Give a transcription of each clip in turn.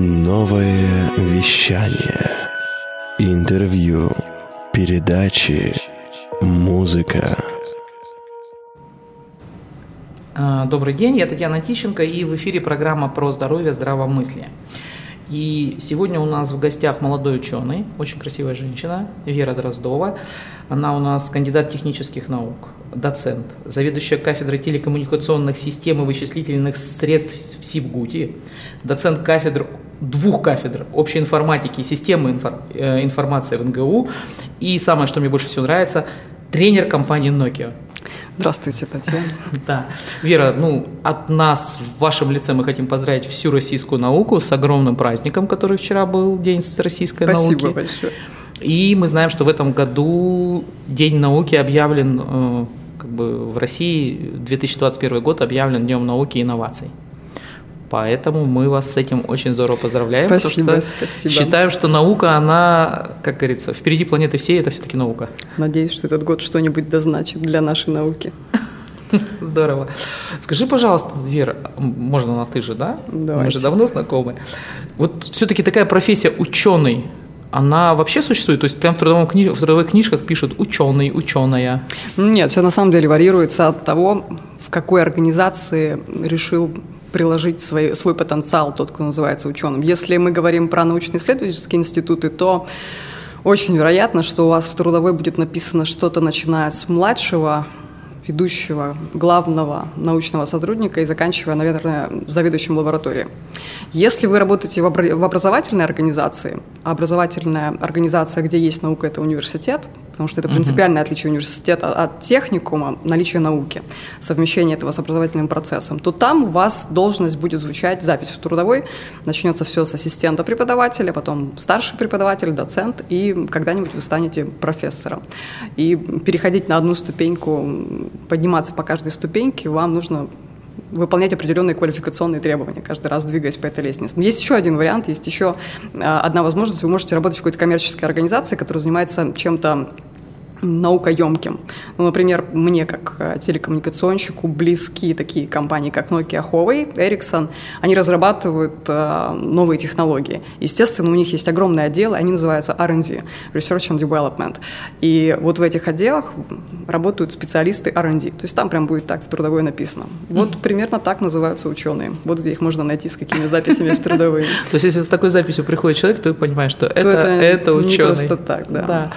Новое вещание. Интервью. Передачи. Музыка. А, Добрый день, я Татьяна Тищенко, и в эфире программа про здоровье, здравомыслие. И сегодня у нас в гостях молодой ученый, очень красивая женщина, Вера Дроздова. Она у нас кандидат технических наук, доцент, заведующая кафедрой телекоммуникационных систем и вычислительных средств в СИБГУТе, доцент кафедр двух кафедр общей информатики и системы инфор- э, информации в НГУ. И самое, что мне больше всего нравится, тренер компании Nokia. Здравствуйте, Татьяна. Да. Вера, ну, от нас в вашем лице мы хотим поздравить всю российскую науку с огромным праздником, который вчера был, День российской Спасибо науки. большое. И мы знаем, что в этом году День науки объявлен, э, как бы в России 2021 год объявлен Днем науки и инноваций. Поэтому мы вас с этим очень здорово поздравляем. потому Спасибо, что спасибо. Считаем, что наука, она, как говорится, впереди планеты всей, это все-таки наука. Надеюсь, что этот год что-нибудь дозначит для нашей науки. Здорово. Скажи, пожалуйста, Вера, можно на ты же, да? Мы Давайте. же давно знакомы. Вот все-таки такая профессия ученый, она вообще существует? То есть прям в, трудовом кни- в трудовых книжках пишут ученый, ученая. Нет, все на самом деле варьируется от того, в какой организации решил приложить свой, свой потенциал тот, кто называется ученым. Если мы говорим про научно-исследовательские институты, то очень вероятно, что у вас в трудовой будет написано что-то, начиная с младшего ведущего, главного научного сотрудника и заканчивая, наверное, заведующим лабораторией. Если вы работаете в обра- в образовательной организации, а образовательная организация, где есть наука, это университет, потому что это принципиальное отличие университета от техникума, наличие науки, совмещение этого с образовательным процессом, то там у вас должность будет звучать, запись в трудовой, начнется все с ассистента преподавателя, потом старший преподаватель, доцент, и когда-нибудь вы станете профессором. И переходить на одну ступеньку, подниматься по каждой ступеньке, вам нужно выполнять определенные квалификационные требования, каждый раз двигаясь по этой лестнице. Есть еще один вариант, есть еще а, одна возможность. Вы можете работать в какой-то коммерческой организации, которая занимается чем-то наукоемким. Ну, например, мне как э, телекоммуникационщику близки такие компании, как Nokia, Huawei, Ericsson. Они разрабатывают э, новые технологии. Естественно, у них есть огромные отделы, они называются R&D, Research and Development. И вот в этих отделах работают специалисты R&D. То есть там прям будет так в трудовой написано. Вот примерно так называются ученые. Вот где их можно найти, с какими записями в трудовые. То есть если с такой записью приходит человек, то понимаешь, что это, То это это не ученый. просто так, да.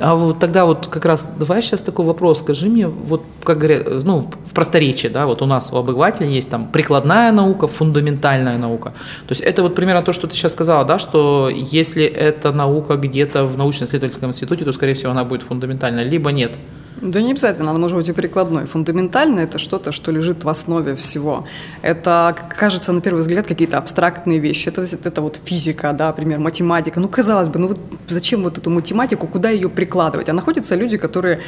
А вот тогда вот как раз давай сейчас такой вопрос. Скажи мне, вот как говорят, ну, в просторечии, да, вот у нас у обывателя есть там прикладная наука, фундаментальная наука. То есть это вот примерно то, что ты сейчас сказала, да, что если эта наука где-то в научно-исследовательском институте, то, скорее всего, она будет фундаментальная, либо нет. Да не обязательно, она может быть и прикладной. Фундаментально это что-то, что лежит в основе всего. Это, кажется, на первый взгляд, какие-то абстрактные вещи. Это, это вот физика, да, например, математика. Ну, казалось бы, ну вот зачем вот эту математику, куда ее прикладывать? А находятся люди, которые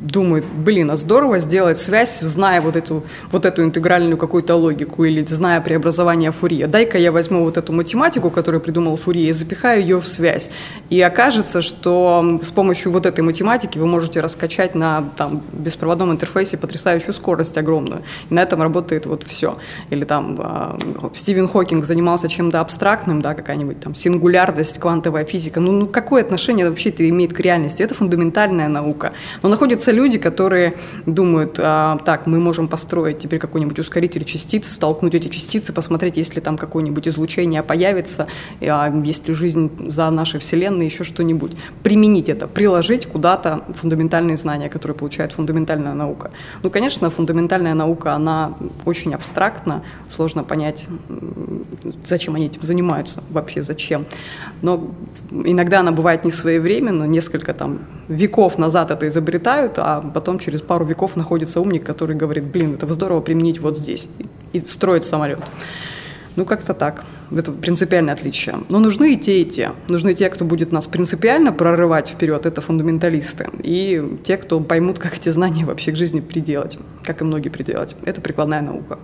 думают, блин, а здорово сделать связь, зная вот эту, вот эту интегральную какую-то логику или зная преобразование Фурье. Дай-ка я возьму вот эту математику, которую придумал Фурье, и запихаю ее в связь. И окажется, что с помощью вот этой математики вы можете раскачать на там, беспроводном интерфейсе потрясающую скорость огромную. И на этом работает вот все. Или там э, Стивен Хокинг занимался чем-то абстрактным, да, какая-нибудь там сингулярность, квантовая физика. Ну, ну какое отношение вообще это имеет к реальности? Это фундаментальная наука. Но находятся люди, которые думают, а, так, мы можем построить теперь какой-нибудь ускоритель частиц, столкнуть эти частицы, посмотреть, есть ли там какое-нибудь излучение появится, а, есть ли жизнь за нашей Вселенной, еще что-нибудь. Применить это, приложить куда-то фундаментальные знания, которые получает фундаментальная наука. Ну, конечно, фундаментальная наука, она очень абстрактна, сложно понять, зачем они этим занимаются, вообще зачем. Но иногда она бывает не своевременно, несколько там веков назад это изобретают, а потом через пару веков находится умник, который говорит, блин, это здорово применить вот здесь, и строит самолет. Ну, как-то так. Это принципиальное отличие. Но нужны и те, и те. Нужны те, кто будет нас принципиально прорывать вперед, это фундаменталисты. И те, кто поймут, как эти знания вообще к жизни приделать, как и многие приделать. Это прикладная наука.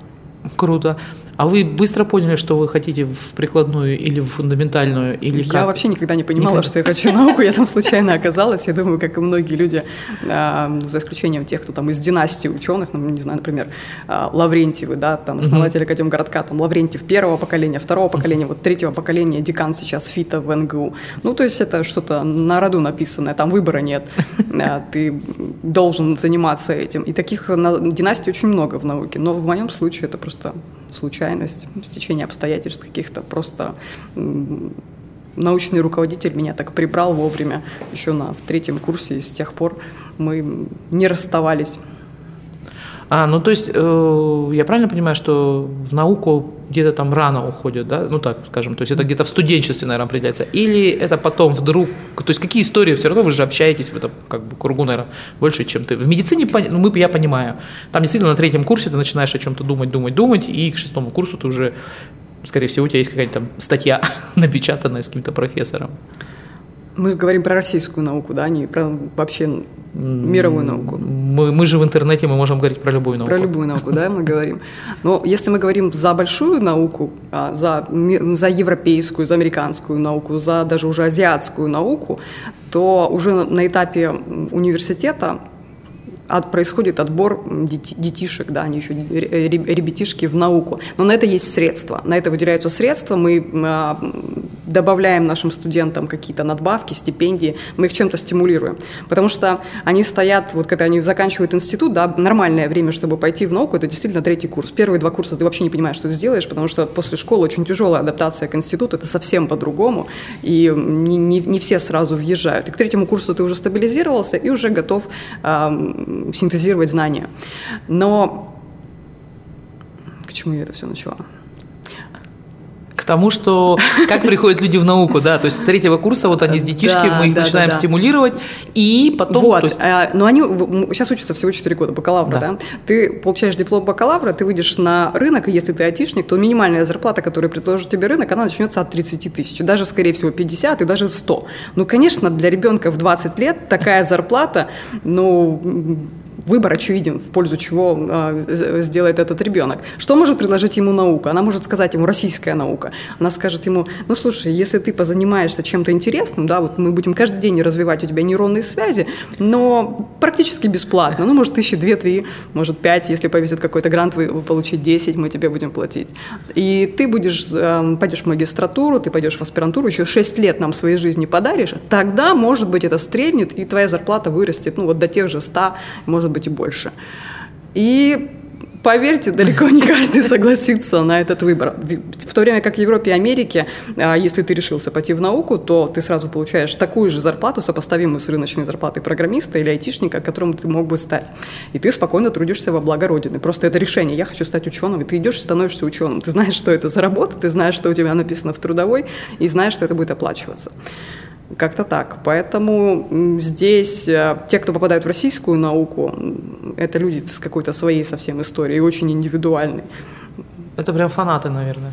Круто. А вы быстро поняли, что вы хотите в прикладную или в фундаментальную, или Я как? вообще никогда не понимала, Никогда. что я хочу науку, я там случайно оказалась. Я думаю, как и многие люди, а, за исключением тех, кто там из династии ученых, ну, не знаю, например, а, Лаврентьевы, да, там основатель Академгородка, там Лаврентьев первого поколения, второго поколения, вот третьего поколения, декан сейчас ФИТа в НГУ. Ну, то есть это что-то на роду написанное, там выбора нет. А, Ты должен заниматься этим. И таких на- династий очень много в науке. Но в моем случае это просто случайность, стечение обстоятельств каких-то, просто научный руководитель меня так прибрал вовремя еще на в третьем курсе, и с тех пор мы не расставались. А, ну то есть э, я правильно понимаю, что в науку где-то там рано уходят, да? Ну так скажем, то есть это где-то в студенчестве, наверное, определяется. Или это потом вдруг, то есть какие истории все равно вы же общаетесь в этом как бы кругу, наверное, больше, чем ты. В медицине, ну мы, я понимаю, там действительно на третьем курсе ты начинаешь о чем-то думать, думать, думать, и к шестому курсу ты уже, скорее всего, у тебя есть какая-то там статья напечатанная с каким-то профессором. Мы говорим про российскую науку, да, не про вообще мировую науку. Мы, мы же в интернете, мы можем говорить про любую науку. Про любую науку, да, мы говорим. Но если мы говорим за большую науку, а, за, за европейскую, за американскую науку, за даже уже азиатскую науку, то уже на- этапе университета от- происходит отбор дети- детишек, да, они еще ре- ре- ребятишки в науку. Но на это есть средства. На это выделяются средства. Мы а, добавляем нашим студентам какие-то надбавки, стипендии. Мы их чем-то стимулируем. Потому что они стоят, вот когда они заканчивают институт, да, нормальное время, чтобы пойти в науку, это действительно третий курс. Первые два курса ты вообще не понимаешь, что ты сделаешь, потому что после школы очень тяжелая адаптация к институту, это совсем по-другому, и не, не- не все сразу въезжают. И к третьему курсу ты уже стабилизировался и уже готов ам, синтезировать знания. Но к чему я это все начала? К тому, что как приходят люди в науку, да, то есть с третьего курса вот они с детишки, Да, мы их да, начинаем да, стимулировать, и потом, вот, есть, а, но они сейчас учатся всего 4 года, бакалавра, Да. Ты получаешь диплом бакалавра, ты выйдешь на рынок, и если ты айтишник, то минимальная зарплата, которую предложит тебе рынок, она начнется от 30 тысяч, даже, скорее всего, 50 и даже 100. Ну, конечно, для ребенка в 20 лет такая зарплата, ну, выбор очевиден, в пользу чего э, сделает этот ребенок. Что может предложить ему наука? Она может сказать ему российская наука. Она скажет ему, ну слушай, если ты позанимаешься чем-то интересным, да, вот мы будем каждый день развивать у тебя нейронные связи, но практически бесплатно. Ну, может, тысячи две-три, может, пять, если повезет какой-то грант, вы получить 10, мы тебе будем платить. И ты будешь, эм, пойдешь в магистратуру, ты пойдешь в аспирантуру, еще 6 лет нам своей жизни подаришь, тогда, может быть, это стрельнет, и твоя зарплата вырастет, ну, вот до тех же 100, может быть, и больше. И Поверьте, далеко не каждый согласится на этот выбор. В то время как в Европе и Америке, а, если ты решился пойти в науку, то ты сразу получаешь такую же зарплату, сопоставимую с рыночной зарплатой программиста или айтишника, которым ты мог бы стать. И ты спокойно трудишься во благо Родины. Просто это решение. Я хочу стать ученым. И ты идешь и становишься ученым. Ты знаешь, что это за работа, ты знаешь, что у тебя написано в трудовой, и знаешь, что это будет оплачиваться. Как-то так. Поэтому здесь э, те, кто попадают в российскую науку, это люди с какой-то своей совсем историей, очень индивидуальной. это прям фанаты, наверное.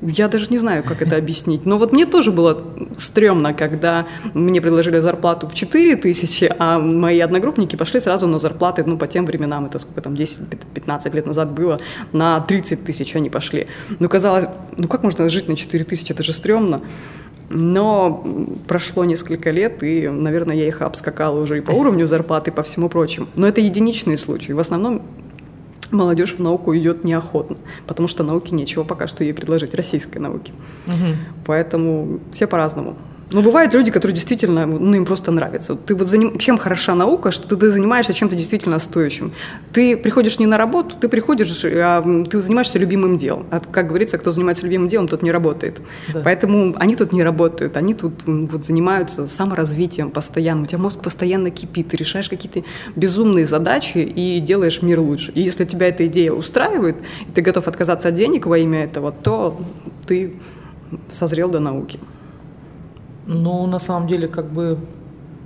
Я даже не знаю, как это объяснить. Но вот мне тоже было стрёмно, когда мне предложили зарплату в 4 тысячи, а мои одногруппники пошли сразу на зарплаты, ну, по тем временам, это сколько там, 10-15 лет назад было, на 30 тысяч они пошли. Ну, казалось, ну, как можно жить на 4 тысячи, это же стрёмно. Но прошло несколько лет, и, наверное, я их обскакала уже и по уровню зарплаты, и по всему прочему. Но это единичные случаи. В основном молодежь в науку идет неохотно, потому что науке нечего пока что ей предложить, российской науке. Мгм. Поэтому все по-разному. Но бывают люди, которые действительно, ну, им просто нравится. Ты вот заним... Чем хороша наука, что ты, занимаешься чем-то действительно стоящим. Ты приходишь не на работу, ты приходишь, а, м, ты занимаешься любимым делом. А, как говорится, кто занимается любимым делом, тот не работает. Да. Поэтому они тут не работают, они тут вот занимаются саморазвитием постоянно. У тебя мозг постоянно кипит, ты решаешь какие-то безумные задачи и делаешь мир лучше. И если тебя эта идея устраивает, и ты готов отказаться от денег во имя этого, то ты созрел до науки. Ну, на самом деле, как бы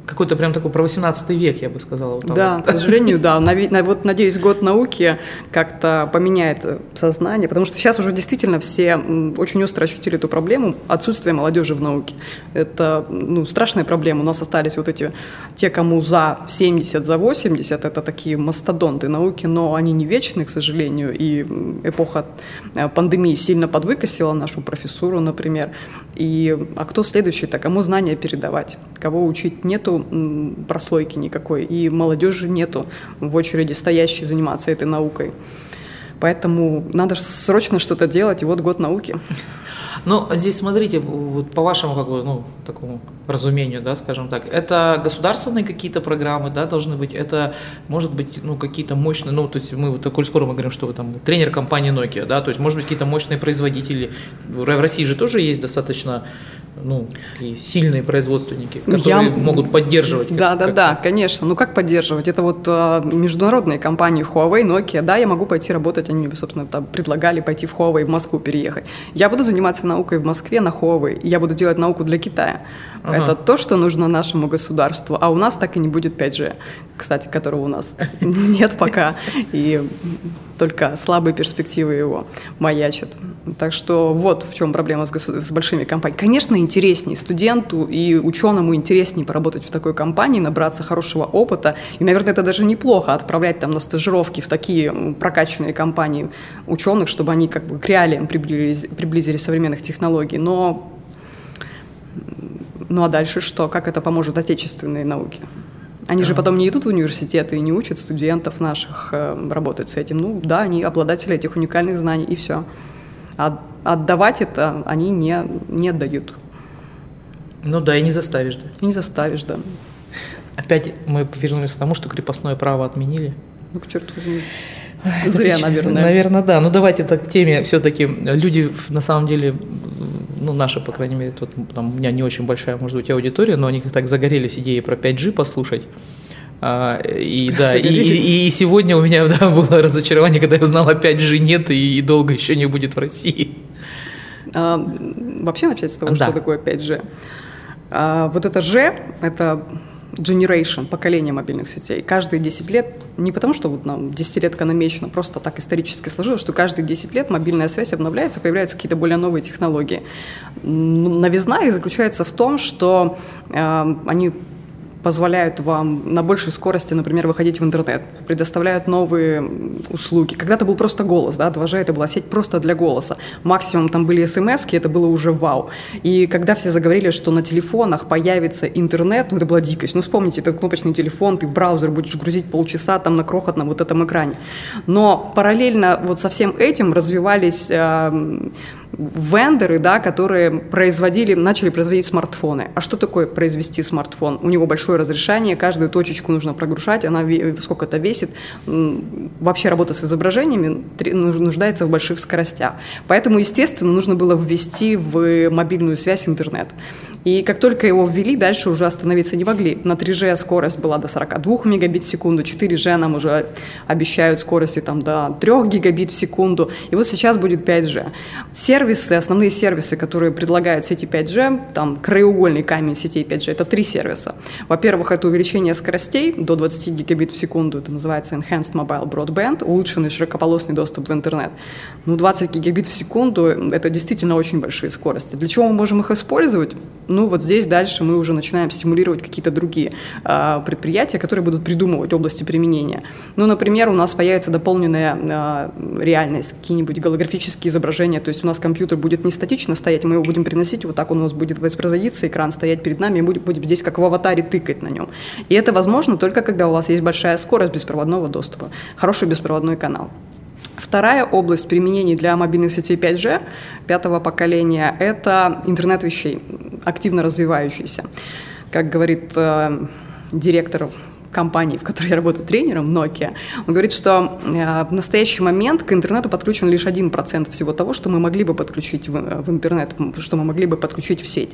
какой-то прям такой про 18 век, я бы сказала. Вот да, к сожалению, да. Вот, надеюсь, год науки как-то поменяет сознание, потому что сейчас уже действительно все очень остро ощутили эту проблему отсутствия молодежи в науке. Это ну, страшная проблема. У нас остались вот эти, те, кому за 70, за 80, это такие мастодонты науки, но они не вечны, к сожалению, и эпоха э, пандемии сильно подвыкосила нашу профессуру, например. И, а кто следующий-то? Кому знания передавать? Кого учить? Нету прослойки никакой, и молодежи нету в очереди стоящей заниматься этой наукой. Поэтому надо срочно что-то делать, и вот год науки. Ну, здесь смотрите, вот по вашему как бы, ну, такому разумению, да, скажем так, это государственные какие-то программы, да, должны быть, это, может быть, ну, какие-то мощные, ну, то есть мы вот, коль скоро мы говорим, что вы там тренер компании Nokia, да, то есть, может быть, какие-то мощные производители, в России же тоже есть достаточно ну, и сильные производственники, которые Я... могут поддерживать. Да, как, да, как... да, конечно. Ну как поддерживать? Это вот э, международные компании Huawei, Nokia. Да, я могу пойти работать. Они мне, собственно, там, предлагали пойти в Huawei в Москву переехать. Я буду заниматься наукой в Москве на Huawei. Я буду делать науку для Китая. Ага. Это то, что нужно нашему государству. А у нас так и не будет 5G, кстати, которого у нас нет пока. И только слабые перспективы его маячат. Так что вот в чем проблема с, с большими компаниями. Конечно, интереснее студенту и ученому интереснее поработать в такой компании, набраться хорошего опыта. И, наверное, это даже неплохо отправлять там на стажировки в такие прокачанные компании ученых, чтобы они как бы к реалиям приблизились, приблизили современных технологий. Но ну а дальше что? Как это поможет отечественной науке? Они же потом не идут в университеты и не учат студентов наших э, работать с этим. Ну да, они обладатели этих уникальных знаний, и все. А отдавать это они не, не отдают. Ну да, и не заставишь, да. И не заставишь, да. Опять мы вернулись к тому, что крепостное право отменили. Ну, к черту возьми. Зря, наверное. Наверное, да. Ну, давайте к теме все-таки. Люди, на самом деле, ну, наши, по крайней мере, тут, там, у меня не очень большая, может быть, аудитория, но они как так загорелись идеей про 5G послушать. А, и да, и, и, и сегодня у меня да, было разочарование, когда я узнала, 5G нет и, и долго еще не будет в России. А, вообще начать с того, да. что такое 5G. А, вот это G, это generation, поколение мобильных сетей. Каждые 10 лет, не потому что вот нам десятилетка намечена, просто так исторически сложилось, что каждые 10 лет мобильная связь обновляется, появляются какие-то более новые технологии. Новизна их заключается в том, что э, они позволяют вам на большей скорости, например, выходить в интернет, предоставляют новые услуги. Когда-то был просто голос, да, 2G это была сеть просто для голоса. Максимум там были смс это было уже вау. И когда все заговорили, что на телефонах появится интернет, ну это была дикость. Ну вспомните, этот кнопочный телефон, ты в браузер будешь грузить полчаса там на крохотном вот этом экране. Но параллельно вот со всем этим развивались э, вендоры, да, которые производили, начали производить смартфоны. А что такое произвести смартфон? У него большое разрешение, каждую точечку нужно прогружать, она сколько это весит. Вообще работа с изображениями нуждается в больших скоростях. Поэтому, естественно, нужно было ввести в мобильную связь интернет. И как только его ввели, дальше уже остановиться не могли. На 3G скорость была до 42 мегабит в секунду, 4G нам уже обещают скорости там, до 3 гигабит в секунду. И вот сейчас будет 5G. Сервисы, основные сервисы, которые предлагают сети 5G, там краеугольный камень сетей 5G, это три сервиса. Во-первых, это увеличение скоростей до 20 гигабит в секунду, это называется Enhanced Mobile Broadband, улучшенный широкополосный доступ в интернет. Ну, 20 гигабит в секунду – это действительно очень большие скорости. Для чего мы можем их использовать? Ну, вот здесь дальше мы уже начинаем стимулировать какие-то другие э, предприятия, которые будут придумывать области применения. Ну, например, у нас появится дополненная э, реальность, какие-нибудь голографические изображения, то есть у нас будет не статично стоять, мы его будем приносить, вот так он у нас будет воспроизводиться, экран стоять перед нами, и будем, будем здесь как в аватаре тыкать на нем. И это возможно только когда у вас есть большая скорость беспроводного доступа, хороший беспроводной канал. Вторая область применений для мобильных сетей 5G пятого поколения – это интернет вещей, активно развивающийся. Как говорит э, директор компании, в которой я работаю тренером, Nokia, он говорит, что э, в настоящий момент к интернету подключен лишь 1% всего того, что мы могли бы подключить в, в интернет, что мы могли бы подключить в сеть.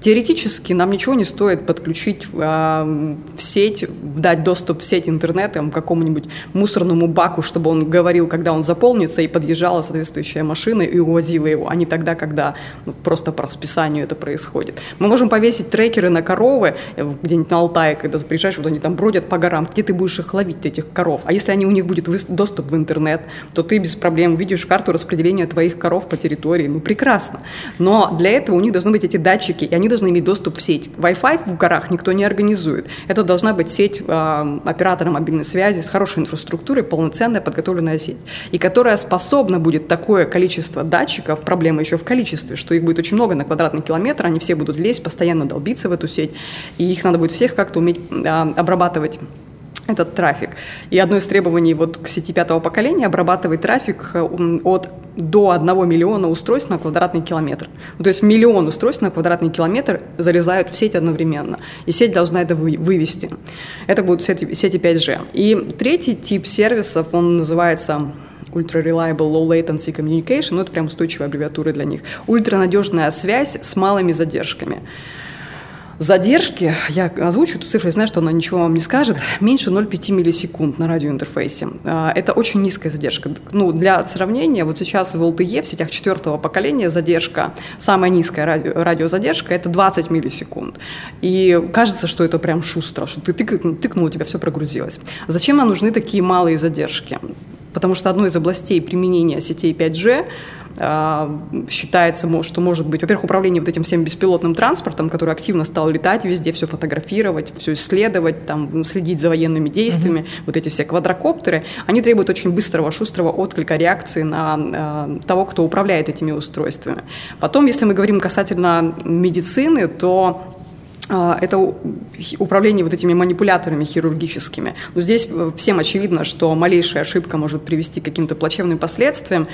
Теоретически нам ничего не стоит подключить э, в сеть, дать доступ в сеть интернета какому-нибудь мусорному баку, чтобы он говорил, когда он заполнится, и подъезжала соответствующая машина и увозила его, а не тогда, когда ну, просто по расписанию это происходит. Мы можем повесить трекеры на коровы э, где-нибудь на Алтае, когда приезжаешь, вот они там бродят по горам, где ты будешь их ловить, этих коров? А если они, у них будет доступ в интернет, то ты без проблем видишь карту распределения твоих коров по территории. Ну, прекрасно. Но для этого у них должны быть эти датчики, и они они должны иметь доступ в сеть. Wi-Fi в горах никто не организует. Это должна быть сеть э, оператора мобильной связи с хорошей инфраструктурой, полноценная подготовленная сеть, и которая способна будет такое количество датчиков, проблема еще в количестве, что их будет очень много на квадратный километр, они все будут лезть, постоянно долбиться в эту сеть, и их надо будет всех как-то уметь э, обрабатывать этот трафик. И одно из требований вот к сети пятого поколения обрабатывать трафик э, от до 1 миллиона устройств на квадратный километр. Ну, то есть миллион устройств на квадратный километр залезают в сеть одновременно. И сеть должна это вы, вывести. Это будут сети, сети 5G. И третий тип сервисов, он называется Ultra Reliable Low Latency Communication, ну это прям устойчивая аббревиатура для них. Ультранадежная связь с малыми задержками. Задержки, я озвучу эту цифру, я знаю, что она ничего вам не скажет, меньше 0,5 миллисекунд на радиоинтерфейсе. А, это очень низкая задержка. Ну, для сравнения, вот сейчас в LTE, в сетях четвертого поколения, задержка, самая низкая радио, радиозадержка, это 20 миллисекунд. И кажется, что это прям шустро, что ты тыкнул, тыкнул, у тебя все прогрузилось. Зачем нам нужны такие малые задержки? Потому что одной из областей применения сетей 5G а, считается, что может быть, во-первых, управление вот этим всем беспилотным транспортом, который активно стал летать везде, все фотографировать, все исследовать, там, следить за военными действиями, mm-hmm. вот эти все квадрокоптеры, они требуют очень быстрого, шустрого отклика реакции на э, того, кто управляет этими устройствами. Потом, если мы говорим касательно медицины, то а, это управление вот этими манипуляторами хирургическими. Но здесь э, всем очевидно, что малейшая ошибка может привести к каким-то плачевным последствиям.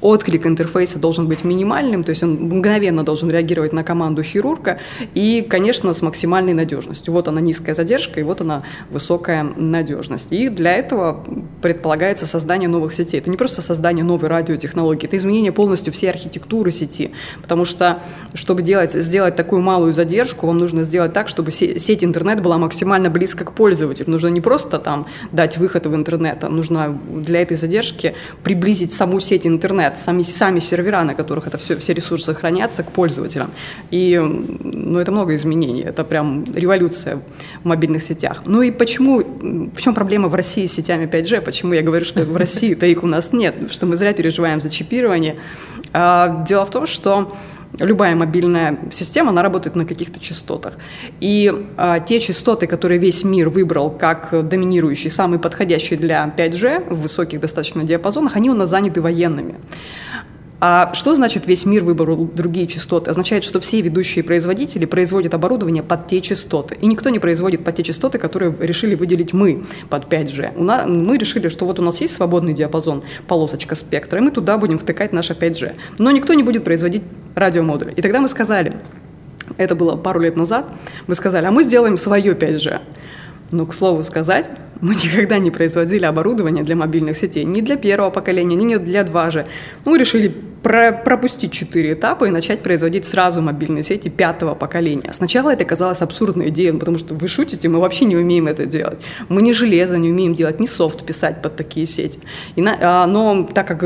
Отклик интерфейса должен быть минимальным, то есть он мгновенно должен реагировать на команду хирурга и, конечно, с максимальной надежностью. Вот она низкая задержка, и вот она высокая надежность. И для этого предполагается создание новых сетей. Это не просто создание новой радиотехнологии, это изменение полностью всей архитектуры сети, потому что, чтобы делать, сделать такую малую задержку, вам нужно сделать сделать так, чтобы сеть интернет была максимально близко к пользователю. Нужно не просто там дать выход в интернет, а нужно для этой задержки приблизить саму сеть интернет, сами, сами сервера, на которых это все, все ресурсы хранятся, к пользователям. И ну, это много изменений, это прям революция в мобильных сетях. Ну и почему, в чем проблема в России с сетями 5G? Почему я говорю, что в России-то их у нас нет, что мы зря переживаем за чипирование? А, дело в том, что любая мобильная система, она работает на каких-то частотах. И а, те частоты, которые весь мир выбрал как доминирующие, самые подходящие для 5G в высоких достаточно диапазонах, они у нас заняты военными. А что значит весь мир выбрал другие частоты? Означает, что все ведущие производители производят оборудование под те частоты. И никто не производит под те частоты, которые решили выделить мы под 5G. У нас, мы решили, что вот у нас есть свободный диапазон, полосочка спектра, и мы туда будем втыкать наше 5G. Но никто не будет производить радиомодули. И тогда мы сказали, это было пару лет назад, мы сказали, а мы сделаем свое 5G. Но, к слову сказать, мы никогда не производили оборудование для мобильных сетей. Ни для первого поколения, ни для 2G. Ну, мы решили про пропустить четыре этапа и начать производить сразу мобильные сети пятого поколения. Сначала это казалось абсурдной идеей, потому что вы шутите, мы вообще не умеем это делать. Мы не железо не умеем делать, ни софт писать под такие сети. И на, а, но так как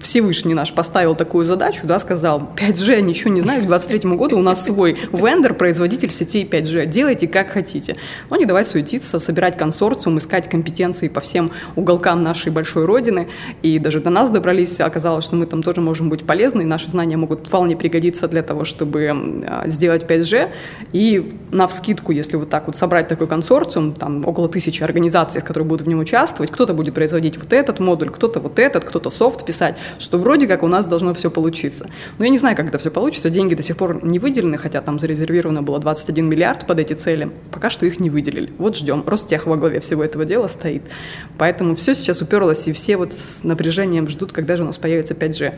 Всевышний наш поставил такую задачу, да, сказал, 5G, ничего не знаю, к 23 году у нас свой вендор, производитель сетей 5G, делайте как хотите. Но не давай суетиться, собирать консорциум, искать компетенции по всем уголкам нашей большой родины. И даже до нас добрались, оказалось, что мы там тоже можем быть полезны, и наши знания могут вполне пригодиться для того, чтобы а, сделать 5G. И на вскидку, если вот так вот собрать такой консорциум, там около тысячи организаций, которые будут в нем участвовать, кто-то будет производить вот этот модуль, кто-то вот этот, кто-то софт писать, что вроде как у нас должно все получиться. Но я не знаю, как это все получится, деньги до сих пор не выделены, хотя там зарезервировано было 21 миллиард под эти цели, пока что их не выделили. Вот ждем. Ростех во главе всего этого дела стоит. Поэтому все сейчас уперлось, и все вот с напряжением ждут, когда же у нас появится 5G.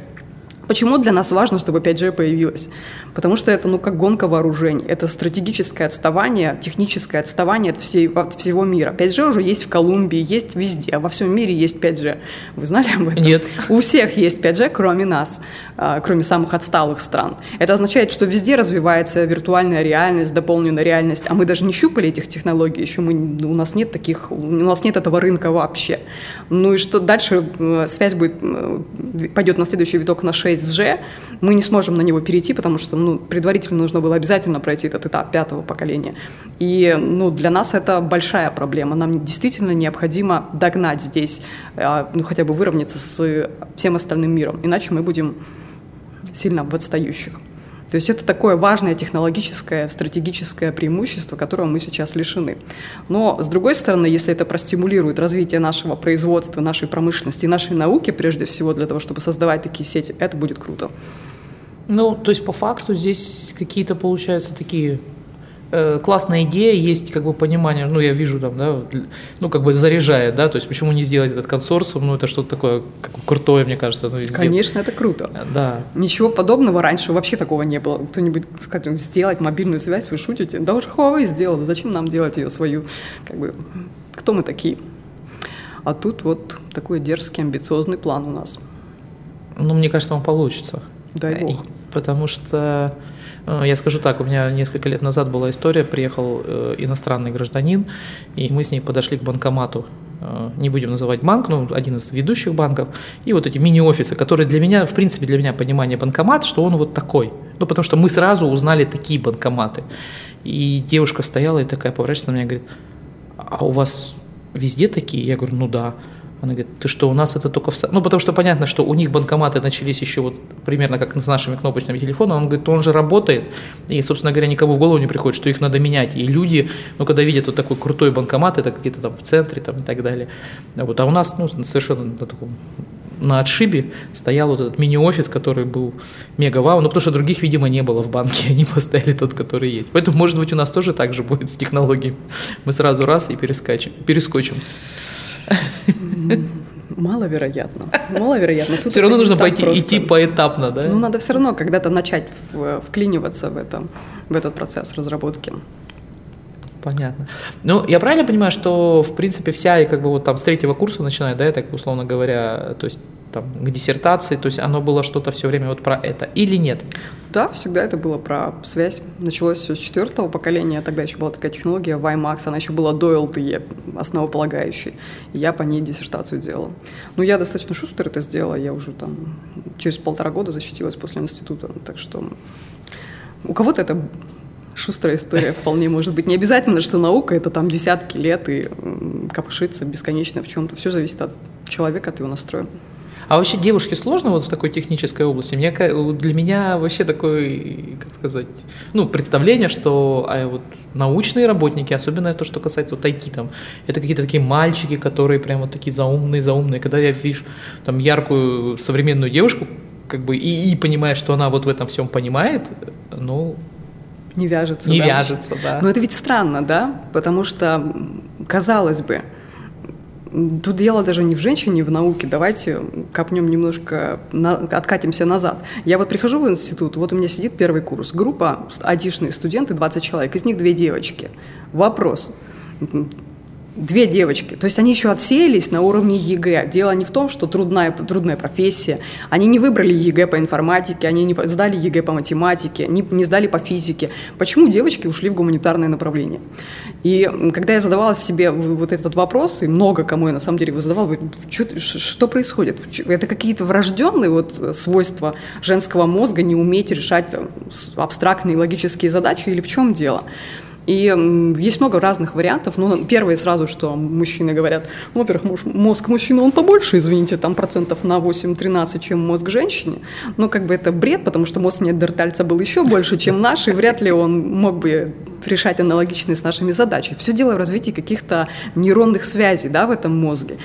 Почему для нас важно, чтобы 5G появилось? Потому что это, ну, как гонка вооружений. Это стратегическое отставание, техническое отставание от, всей, от всего мира. 5G уже есть в Колумбии, есть везде. Во всем мире есть 5G. Вы знали об этом? Нет. У всех есть 5G, кроме нас, а, кроме самых отсталых стран. Это означает, что везде развивается виртуальная реальность, дополненная реальность, а мы даже не щупали этих технологий, еще мы, у нас нет таких, у нас нет этого рынка вообще. Ну и что дальше связь будет, пойдет на следующий виток на 6 6G, мы не сможем на него перейти, потому что ну, предварительно нужно было обязательно пройти этот этап пятого поколения. И ну, для нас это большая проблема. Нам действительно необходимо догнать здесь, а, ну, хотя бы выровняться с всем остальным миром, иначе мы будем сильно в отстающих. То есть это такое важное технологическое, стратегическое преимущество, которого мы сейчас лишены. Но, с другой стороны, если это простимулирует развитие нашего производства, нашей промышленности нашей науки, прежде всего, для того, чтобы создавать такие сети, это будет круто. Ну, то есть по факту здесь какие-то, получаются, такие классная идея, есть как бы понимание, ну, я вижу там, да, ну, как бы заряжает, да, то есть почему не сделать этот консорциум, ну, это что-то такое как крутое, мне кажется. Ну, Конечно, это круто. Э, да. Ничего подобного раньше вообще такого не было. Кто-нибудь, скажем, сделать мобильную связь, вы шутите? Да уже Huawei сделал, зачем нам делать ее свою? Как бы, кто мы такие? А тут вот такой дерзкий, амбициозный план у нас. Ну, мне кажется, он получится. Дай бог. Потому что Э, я скажу так, у меня несколько лет назад была история, приехал э, иностранный гражданин, и мы с ней подошли к банкомату. Э, не будем называть банк, но один из ведущих банков. И вот эти мини-офисы, которые для меня, в принципе, для меня понимание банкомат, что он вот такой. Ну, потому что мы сразу узнали такие банкоматы. И девушка стояла и такая поворачивается на меня и говорит, а у вас везде такие? Я говорю, ну да. Она говорит, ты что, у нас это только в... Ну, потому что понятно, что у них банкоматы начались еще вот примерно как с нашими кнопочными телефонами. Он говорит, он же работает. И, собственно говоря, никому в голову не приходит, что их надо менять. И люди, ну, когда видят вот такой крутой банкомат, это какие-то там в центре там и так далее. Вот. А у нас, ну, совершенно на таком на отшибе стоял вот этот мини-офис, который был мега вау, ну потому что других, видимо, не было в банке, они поставили тот, который есть. Поэтому, может быть, у нас тоже так же будет с технологией. Мы сразу раз и перескочим. перескочим. Маловероятно. Маловероятно. Тут все равно нужно пойти просто. идти поэтапно, да? Ну, надо все равно когда-то начать в, вклиниваться в, это, в этот процесс разработки. Понятно. Ну, я правильно понимаю, что, в принципе, вся, как бы, вот там с третьего курса начиная, да, я так условно говоря, то есть там, к диссертации, то есть оно было что-то все время вот про это или нет? Да, всегда это было про связь. Началось все с четвертого поколения, тогда еще была такая технология WiMAX, она еще была до LTE, основополагающей. И я по ней диссертацию делала. Ну, я достаточно шустро это сделала, я уже там через полтора года защитилась после института, так что у кого-то это шустрая история вполне может быть. Не обязательно, что наука — это там десятки лет и копошиться бесконечно в чем-то. Все зависит от человека, от его настроя. А вообще девушке сложно вот в такой технической области? Мне, для меня вообще такое, как сказать, ну, представление, что а, вот научные работники, особенно то, что касается вот IT, там, это какие-то такие мальчики, которые прям вот такие заумные, заумные. Когда я вижу там яркую современную девушку, как бы и, и понимаешь, что она вот в этом всем понимает, ну, не вяжется. Не да? вяжется, да. Но это ведь странно, да? Потому что, казалось бы, Тут дело даже не в женщине, в науке. Давайте копнем немножко, на, откатимся назад. Я вот прихожу в институт, вот у меня сидит первый курс. Группа, айтишные студенты, 20 человек, из них две девочки. Вопрос две девочки. То есть они еще отсеялись на уровне ЕГЭ. Дело не в том, что трудная, трудная профессия. Они не выбрали ЕГЭ по информатике, они не сдали ЕГЭ по математике, не, не сдали по физике. Почему девочки ушли в гуманитарное направление? И когда я задавала себе вот этот вопрос, и много кому я на самом деле его задавала, что, что происходит? Это какие-то врожденные вот свойства женского мозга не уметь решать абстрактные логические задачи или в чем дело? И есть много разных вариантов. Ну, первое сразу, что мужчины говорят, ну, во-первых, мозг мужчины, он побольше, извините, там процентов на 8-13, чем мозг женщины. Но как бы это бред, потому что мозг неандертальца был еще больше, чем наш, и вряд ли он мог бы решать аналогичные с нашими задачи. Все дело в развитии каких-то нейронных связей да, в этом мозге.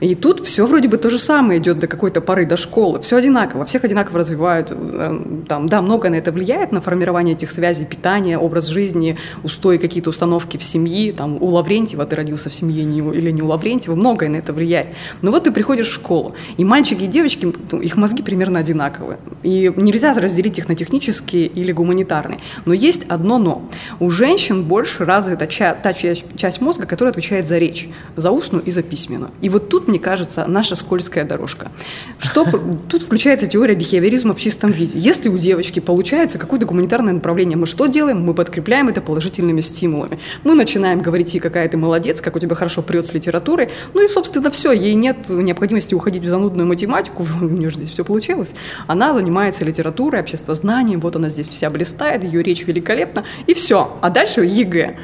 И тут все вроде бы то же самое идет до какой-то поры, до школы. Все одинаково, всех одинаково развивают. Э, там, да, многое на это влияет, на формирование этих связей, питание, образ жизни, устои, какие-то установки в семье. Там, у Лаврентьева ты родился в семье не, или не у Лаврентьева, многое на это влияет. Но вот ты приходишь в школу, и мальчики и девочки, ну, их мозги примерно одинаковые. И нельзя разделить их на технические или гуманитарные. Но есть одно но. У женщин больше развита ча- та часть мозга, которая отвечает за речь, за устную и за письменную. И вот тут, мне кажется, наша скользкая дорожка. Что, тут включается теория бихевиоризма в чистом виде. Если у девочки получается какое-то гуманитарное направление, мы что делаем? Мы подкрепляем это положительными стимулами. Мы начинаем говорить ей, какая ты молодец, как у тебя хорошо прет с литературой. Ну и, собственно, все. Ей нет необходимости уходить в занудную математику, у нее же здесь все получилось. Она занимается литературой, обществознанием, вот она здесь вся блистает, ее речь великолепна, и все. А дальше ЕГЭ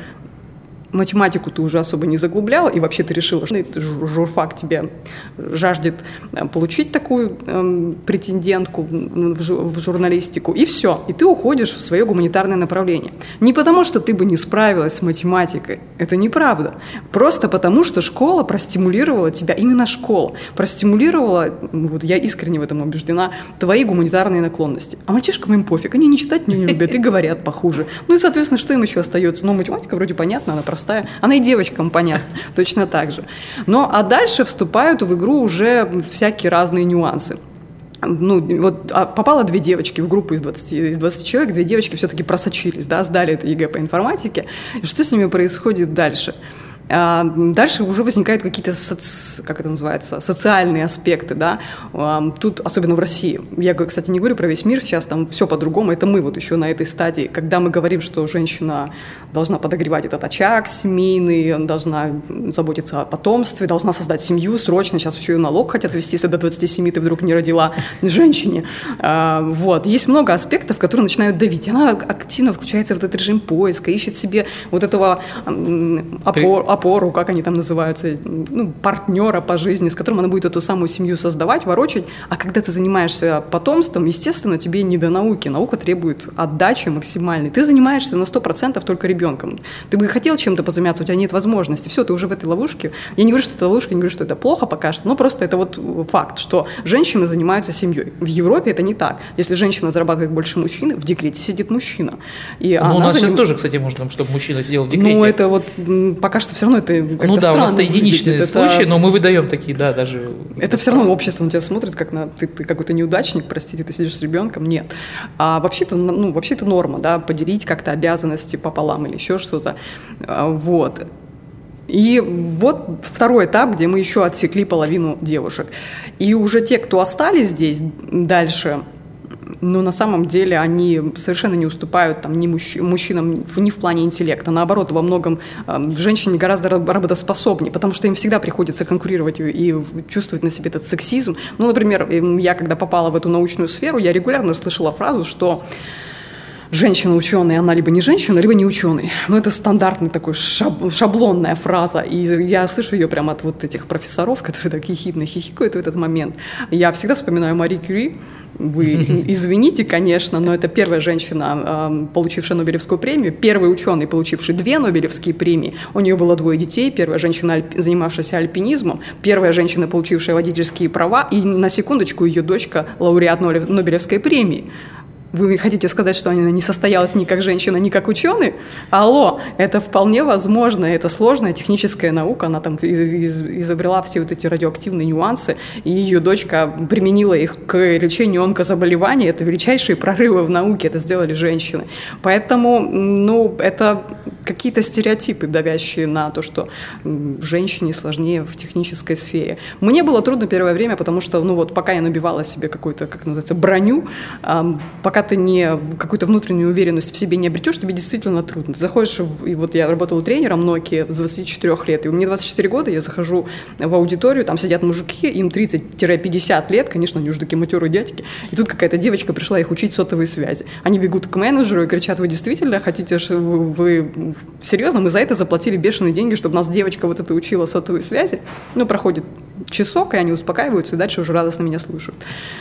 математику ты уже особо не заглубляла, и вообще ты решила, что журфак тебе жаждет э, получить такую э, претендентку в, в журналистику, и все. И ты уходишь в свое гуманитарное направление. Не потому, что ты бы не справилась с математикой, это неправда. Просто потому, что школа простимулировала тебя, именно школа, простимулировала, вот я искренне в этом убеждена, твои гуманитарные наклонности. А мальчишкам им пофиг, они не читать не любят и говорят похуже. Ну и, соответственно, что им еще остается? Ну, математика вроде понятна, она простая простая. Она и девочкам понятна, точно так же. Но а дальше вступают в игру уже всякие разные нюансы ну, вот а попало две девочки в группу из 20, из 20 человек, две девочки все-таки просочились, да, сдали это ЕГЭ по информатике. И что с ними происходит дальше? А, дальше уже возникают какие-то, соци... как это называется, социальные аспекты, да, тут, особенно в России. Я, кстати, не говорю про весь мир, сейчас там все по-другому, это мы вот еще на этой стадии, когда мы говорим, что женщина должна подогревать этот очаг семейный, должна заботиться о потомстве, должна создать семью срочно, сейчас еще и налог хотят ввести, если до 27 ты вдруг не родила женщине. А, вот, есть много аспектов, которые начинают давить. Она активно включается в этот режим поиска, ищет себе вот этого опор опору, как они там называются, ну, партнера по жизни, с которым она будет эту самую семью создавать, ворочать. А когда ты занимаешься потомством, естественно, тебе не до науки. Наука требует отдачи максимальной. Ты занимаешься на 100% только ребенком. Ты бы хотел чем-то позаниматься, у тебя нет возможности. Все, ты уже в этой ловушке. Я не говорю, что это ловушка, не говорю, что это плохо пока что, но просто это вот факт, что женщины занимаются семьей. В Европе это не так. Если женщина зарабатывает больше мужчины, в декрете сидит мужчина. И ну, у нас заним... сейчас тоже, кстати, можно, чтобы мужчина сидел в декрете. Ну, это вот пока что все равно это как-то Ну да, у нас это единичные это... случаи, но мы выдаем такие, да, даже... Это все равно общество на тебя смотрит, как на... Ты, ты какой-то неудачник, простите, ты сидишь с ребенком. Нет. А вообще-то, ну, вообще это норма, да, поделить как-то обязанности пополам или еще что-то. А, вот. И вот второй этап, где мы еще отсекли половину девушек. И уже те, кто остались здесь дальше, но на самом деле они совершенно не уступают там, ни мужч... мужчинам ни в плане интеллекта. Наоборот, во многом э, женщине гораздо работоспособнее, потому что им всегда приходится конкурировать и, чувствовать на себе этот сексизм. Ну, например, я когда попала в эту научную сферу, я регулярно слышала фразу, что женщина-ученый, она либо не женщина, либо не ученый. Ну, это стандартная такой шаб, шаблонная фраза. И я слышу ее прямо от вот этих профессоров, которые так ехидно хихикают в этот момент. Я всегда вспоминаю Мари Кюри, вы извините, конечно, но это первая женщина, получившая Нобелевскую премию, первый ученый, получивший две Нобелевские премии. У нее было двое детей, первая женщина, занимавшаяся альпинизмом, первая женщина, получившая водительские права, и на секундочку ее дочка лауреат Нобелевской премии. Вы хотите сказать, что она не состоялась ни как женщина, ни как ученый? Алло, это вполне возможно, это сложная техническая наука, она там изобрела все вот эти радиоактивные нюансы, и ее дочка применила их к лечению онкозаболеваний, это величайшие прорывы в науке, это сделали женщины. Поэтому, ну, это какие-то стереотипы, давящие на то, что женщине сложнее в технической сфере. Мне было трудно первое время, потому что, ну вот, пока я набивала себе какую-то, как называется, броню, пока ты не какую-то внутреннюю уверенность в себе не обретешь, тебе действительно трудно. Ты заходишь, в, и вот я работала тренером Nokia с 24 лет, и мне 24 года, я захожу в аудиторию, там сидят мужики, им 30-50 лет, конечно, они уже такие матерые дядьки, и тут какая-то девочка пришла их учить сотовой связи. Они бегут к менеджеру и кричат, вы действительно хотите, вы, вы серьезно, мы за это заплатили бешеные деньги, чтобы нас девочка вот это учила сотовой связи. Ну, проходит часок, и они успокаиваются, и дальше уже радостно меня слушают.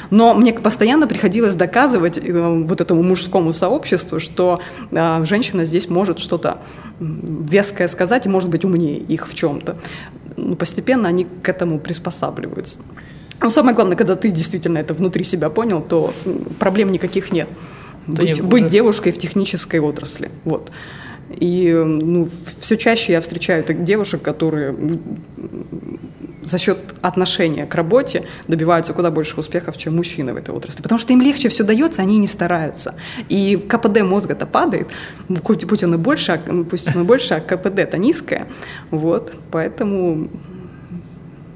Но мне постоянно приходилось доказывать э, вот этому мужскому сообществу, что э, женщина здесь может что-то веское сказать и может быть умнее их в чем-то. Ну, постепенно они к этому приспосабливаются. Но самое главное, когда ты действительно это внутри себя понял, то проблем никаких нет. То быть, не, быть девушкой в технической отрасли. Вот. И ну, все чаще я встречаю девушек, которые за счет отношения к работе добиваются куда больших успехов, чем мужчины в этой отрасли. Потому что им легче все дается, они не стараются. И КПД мозга-то падает, пусть он и больше, а, пусть он и больше, а КПД-то низкое. Вот, поэтому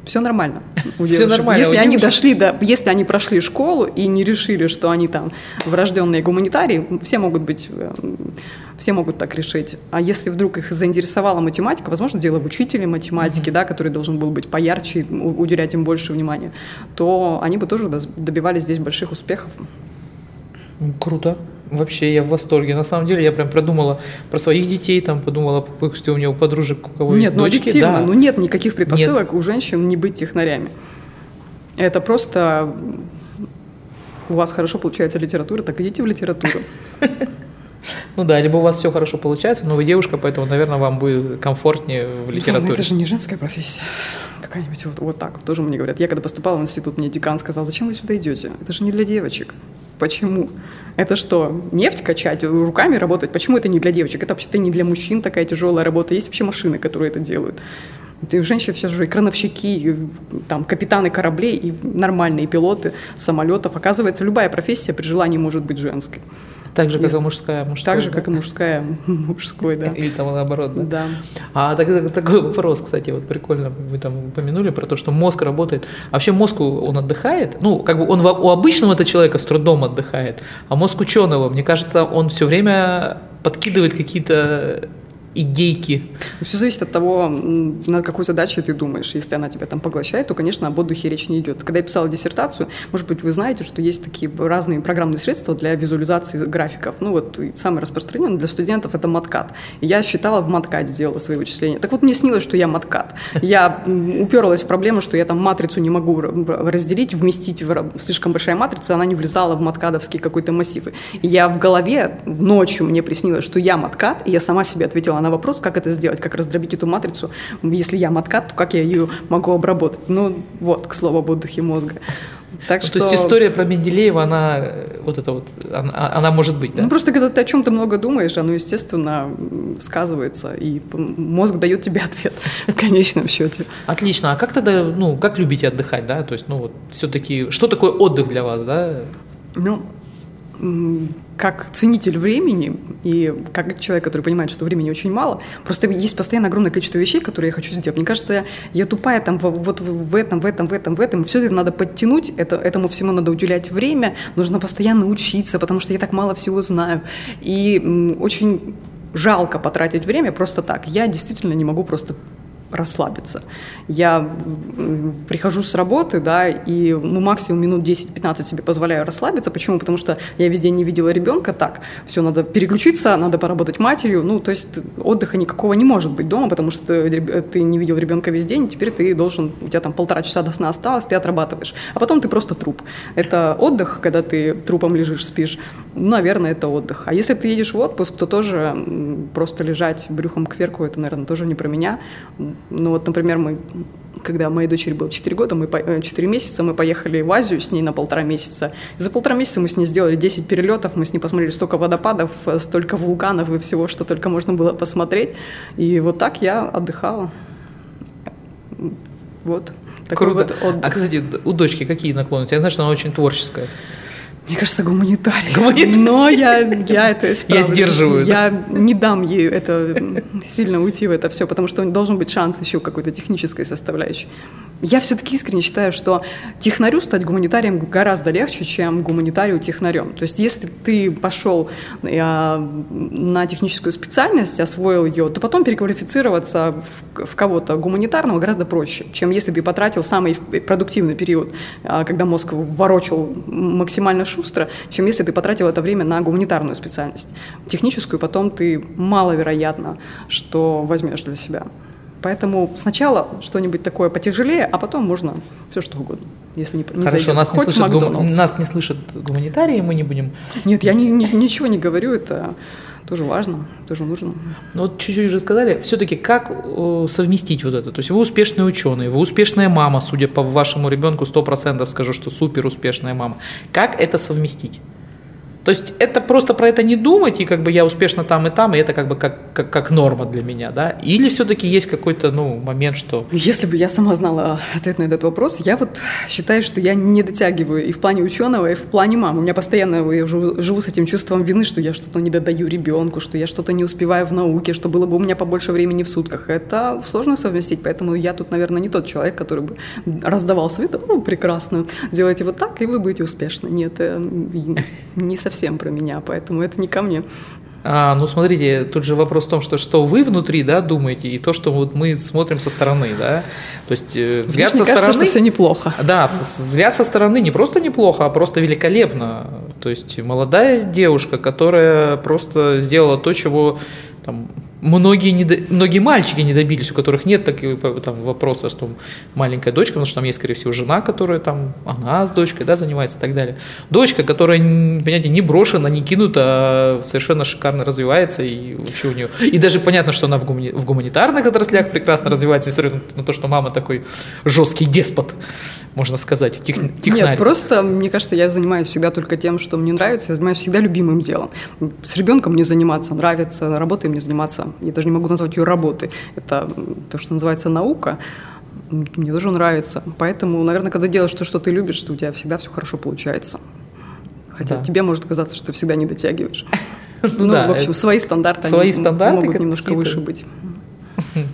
все нормально. Все нормально. Если они дошли до, если они прошли школу и не решили, что они там врожденные гуманитарии, все могут быть, э, все могут так решить. А если вдруг их заинтересовала математика, возможно, дело в учителе математики, mm-hmm. да, который должен был быть поярче, уделять им больше внимания, то они бы тоже добивались здесь больших успехов. Круто. Вообще, я в восторге. На самом деле, я прям продумала про своих детей, там подумала, что у меня у подружек, у кого нет, есть ну, дочки. Объективно, да. ну нет никаких предпосылок нет. у женщин не быть технарями. Это просто у вас хорошо получается литература, так идите в литературу. Ну да, либо у вас все хорошо получается, но вы девушка, поэтому, наверное, вам будет комфортнее в литературе. Это же не женская профессия. Какая-нибудь вот, вот так. Тоже мне говорят. Я когда поступала в институт, мне декан сказал, зачем вы сюда идете? Это же не для девочек. Почему? Это что, нефть качать, руками работать? Почему это не для девочек? Это вообще-то не для мужчин такая тяжелая работа. Есть вообще машины, которые это делают. И женщины сейчас уже и крановщики, и, там, капитаны кораблей, и нормальные пилоты самолетов. Оказывается, любая профессия при желании может быть женской. Так же, как и мужская, мужская. Так же, да? как и мужская, мужской, да. Или там наоборот, да? Да. А так, такой вопрос, кстати, вот прикольно, вы там упомянули про то, что мозг работает. А вообще мозг, он отдыхает? Ну, как бы он у обычного это человека с трудом отдыхает, а мозг ученого, мне кажется, он все время подкидывает какие-то идейки? Ну, все зависит от того, над какой задачей ты думаешь. Если она тебя там поглощает, то, конечно, об отдыхе речь не идет. Когда я писала диссертацию, может быть, вы знаете, что есть такие разные программные средства для визуализации графиков. Ну вот самый распространенный для студентов это маткат. Я считала в маткате сделала свои вычисления. Так вот мне снилось, что я маткат. Я уперлась в проблему, что я там матрицу не могу разделить, вместить в слишком большая матрица, она не влезала в маткадовский какой-то массив. И я в голове в ночью мне приснилось, что я маткат, и я сама себе ответила на вопрос, как это сделать, как раздробить эту матрицу. Если я маткат, то как я ее могу обработать? Ну, вот, к слову об отдыхе мозга. Так ну, что... То есть история про Менделеева, она вот это вот, она, она может быть, да? Ну просто когда ты о чем-то много думаешь, оно, естественно, сказывается, и мозг дает тебе ответ в конечном счете. Отлично. А как тогда, ну, как любите отдыхать, да? То есть, ну вот, все-таки, что такое отдых для вас, да? Ну, как ценитель времени и как человек, который понимает, что времени очень мало, просто есть постоянно огромное количество вещей, которые я хочу сделать. Мне кажется, я, я тупая там вот в этом, в этом, в этом, в этом. Все это надо подтянуть, это, этому всему надо уделять время, нужно постоянно учиться, потому что я так мало всего знаю. И очень жалко потратить время просто так. Я действительно не могу просто расслабиться. Я прихожу с работы, да, и ну, максимум минут 10-15 себе позволяю расслабиться. Почему? Потому что я весь день не видела ребенка, так, все, надо переключиться, надо поработать матерью, ну, то есть отдыха никакого не может быть дома, потому что ты не видел ребенка весь день, теперь ты должен, у тебя там полтора часа до сна осталось, ты отрабатываешь, а потом ты просто труп. Это отдых, когда ты трупом лежишь, спишь, наверное, это отдых. А если ты едешь в отпуск, то тоже просто лежать брюхом кверху, это, наверное, тоже не про меня. Ну вот, например, мы, когда моей дочери было 4 года, мы 4 э, месяца, мы поехали в Азию с ней на полтора месяца. И за полтора месяца мы с ней сделали 10 перелетов, мы с ней посмотрели столько водопадов, э, столько вулканов и всего, что только можно было посмотреть. И вот так я отдыхала. Вот. Такой Круто. Вот отдых. А, кстати, у дочки какие наклонности? Я знаю, что она очень творческая. Мне кажется, гуманитарий. гуманитарий. Но я, я это исправлю. Я сдерживаю. Я да? не дам ей это сильно уйти в это все, потому что должен быть шанс еще какой-то технической составляющей. Я все-таки искренне считаю, что технарю стать гуманитарием гораздо легче, чем гуманитарию технарем. То есть если ты пошел э, на техническую специальность, освоил ее, то потом переквалифицироваться в, кого-то гуманитарного гораздо проще, чем если ты потратил самый продуктивный период, э, когда мозг ворочал максимально шустро, чем если ты потратил это время на гуманитарную специальность. Техническую потом ты маловероятно, что возьмешь для себя. Поэтому сначала что-нибудь такое потяжелее, а потом можно все что угодно, если не, не Хорошо, зайдет. нас Хоть не, слышат, гум- нас не слышат гуманитарии, мы не будем. Нет, я ни- ни- ничего не говорю, это тоже важно, тоже нужно. Ну вот чуть-чуть уже сказали, все-таки как э, совместить вот это? То есть вы успешный ученый, вы успешная мама, судя по вашему ребенку, 100% скажу, что супер успешная мама. Как это совместить? То есть это просто про это не думать, и как бы я успешна там и там, и это как бы как, как, как норма для меня, да? Или все-таки есть какой-то, ну, момент, что... Если бы я сама знала ответ на этот вопрос, я вот считаю, что я не дотягиваю и в плане ученого, и в плане мамы. У меня постоянно я живу, живу с этим чувством вины, что я что-то не додаю ребенку, что я что-то не успеваю в науке, что было бы у меня побольше времени в сутках. Это сложно совместить, поэтому я тут, наверное, не тот человек, который бы раздавал советы, ну, прекрасно, делайте вот так, и вы будете успешны. Нет, э, не совсем про меня, поэтому это не ко мне. А, ну, смотрите, тут же вопрос в том, что, что вы внутри, да, думаете, и то, что вот мы смотрим со стороны, да. То есть э, взгляд Здесь со мне кажется, стороны... что все неплохо. Да, взгляд со стороны не просто неплохо, а просто великолепно. То есть молодая девушка, которая просто сделала то, чего там, многие, не до- многие мальчики не добились, у которых нет такого там, вопроса, что маленькая дочка, потому что там есть, скорее всего, жена, которая там, она с дочкой, да, занимается и так далее. Дочка, которая, понимаете, не брошена, не кинута, а совершенно шикарно развивается, и вообще у нее... И даже понятно, что она в, гумани- в гуманитарных отраслях прекрасно развивается, несмотря на то, что мама такой жесткий деспот, можно сказать, тех, технарь. Нет, просто, мне кажется, я занимаюсь всегда только тем, что мне нравится, я занимаюсь всегда любимым делом. С ребенком мне заниматься нравится, работой мне заниматься, я даже не могу назвать ее работой. Это то, что называется наука, мне тоже нравится. Поэтому, наверное, когда делаешь то, что ты любишь, то у тебя всегда все хорошо получается. Хотя Да. тебе может казаться, что ты всегда не дотягиваешь. Ну Ну, да, в общем, свои стандарты, свои стандарты могут немножко выше быть.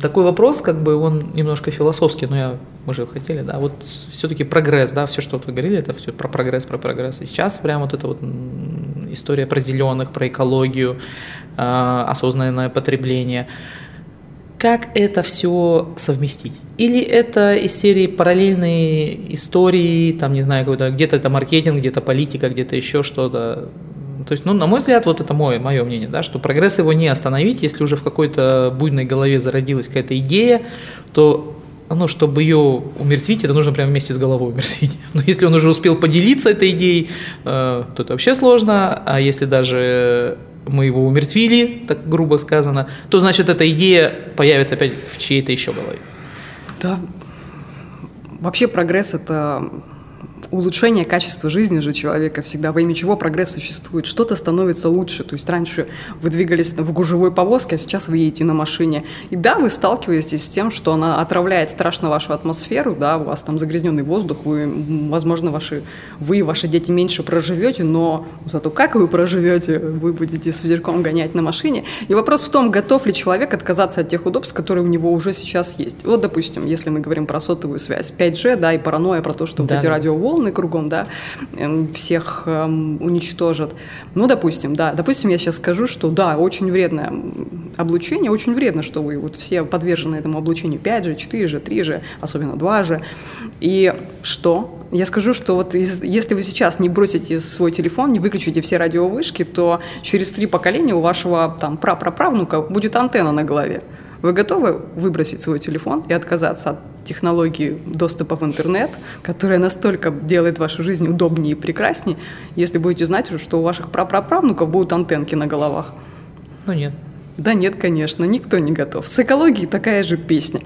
Такой вопрос, как бы он немножко философский, но я, мы же хотели, да, вот все-таки прогресс, да, все, что вот вы говорили, это все про прогресс, про прогресс. И сейчас прям вот эта вот история про зеленых, про экологию, а, осознанное потребление. Как это все совместить? Или это из серии параллельные истории, там, не знаю, где-то это маркетинг, где-то политика, где-то еще что-то. То есть, ну, на мой взгляд, вот это мое, мое мнение, да, что прогресс его не остановить, если уже в какой-то буйной голове зародилась какая-то идея, то ну, чтобы ее умертвить, это нужно прямо вместе с головой умертвить. Но если он уже успел поделиться этой идеей, э, то это вообще сложно. А если даже мы его умертвили, так грубо сказано, то значит эта идея появится опять в чьей-то еще голове. Да, вообще прогресс – это улучшение качества жизни же человека всегда, во имя чего прогресс существует. Что-то становится лучше. То есть раньше вы двигались в гужевой повозке, а сейчас вы едете на машине. И да, вы сталкиваетесь с тем, что она отравляет страшно вашу атмосферу, да, у вас там загрязненный воздух, вы, возможно, ваши, вы и ваши дети меньше проживете, но зато как вы проживете, вы будете с ведерком гонять на машине. И вопрос в том, готов ли человек отказаться от тех удобств, которые у него уже сейчас есть. Вот, допустим, если мы говорим про сотовую связь, 5G, да, и паранойя про то, что Да. вот эти радиоволны кругом, да, эм, всех эм, уничтожат. Ну, допустим, да, допустим, я сейчас скажу, что да, очень вредное облучение, очень вредно, что вы вот все подвержены этому облучению 5G, 4G, 3G, особенно 2G. И что? Я скажу, что вот если вы сейчас не бросите свой телефон, не выключите все радиовышки, то через три поколения у вашего там прапраправнука будет антенна на голове. Вы готовы выбросить свой телефон и отказаться от технологии доступа в интернет, которая настолько делает вашу жизнь удобнее и прекраснее, если будете знать, что у ваших прапраправнуков будут антенки на головах? Ну нет. Да нет, конечно, никто не готов. С экологией такая же песня.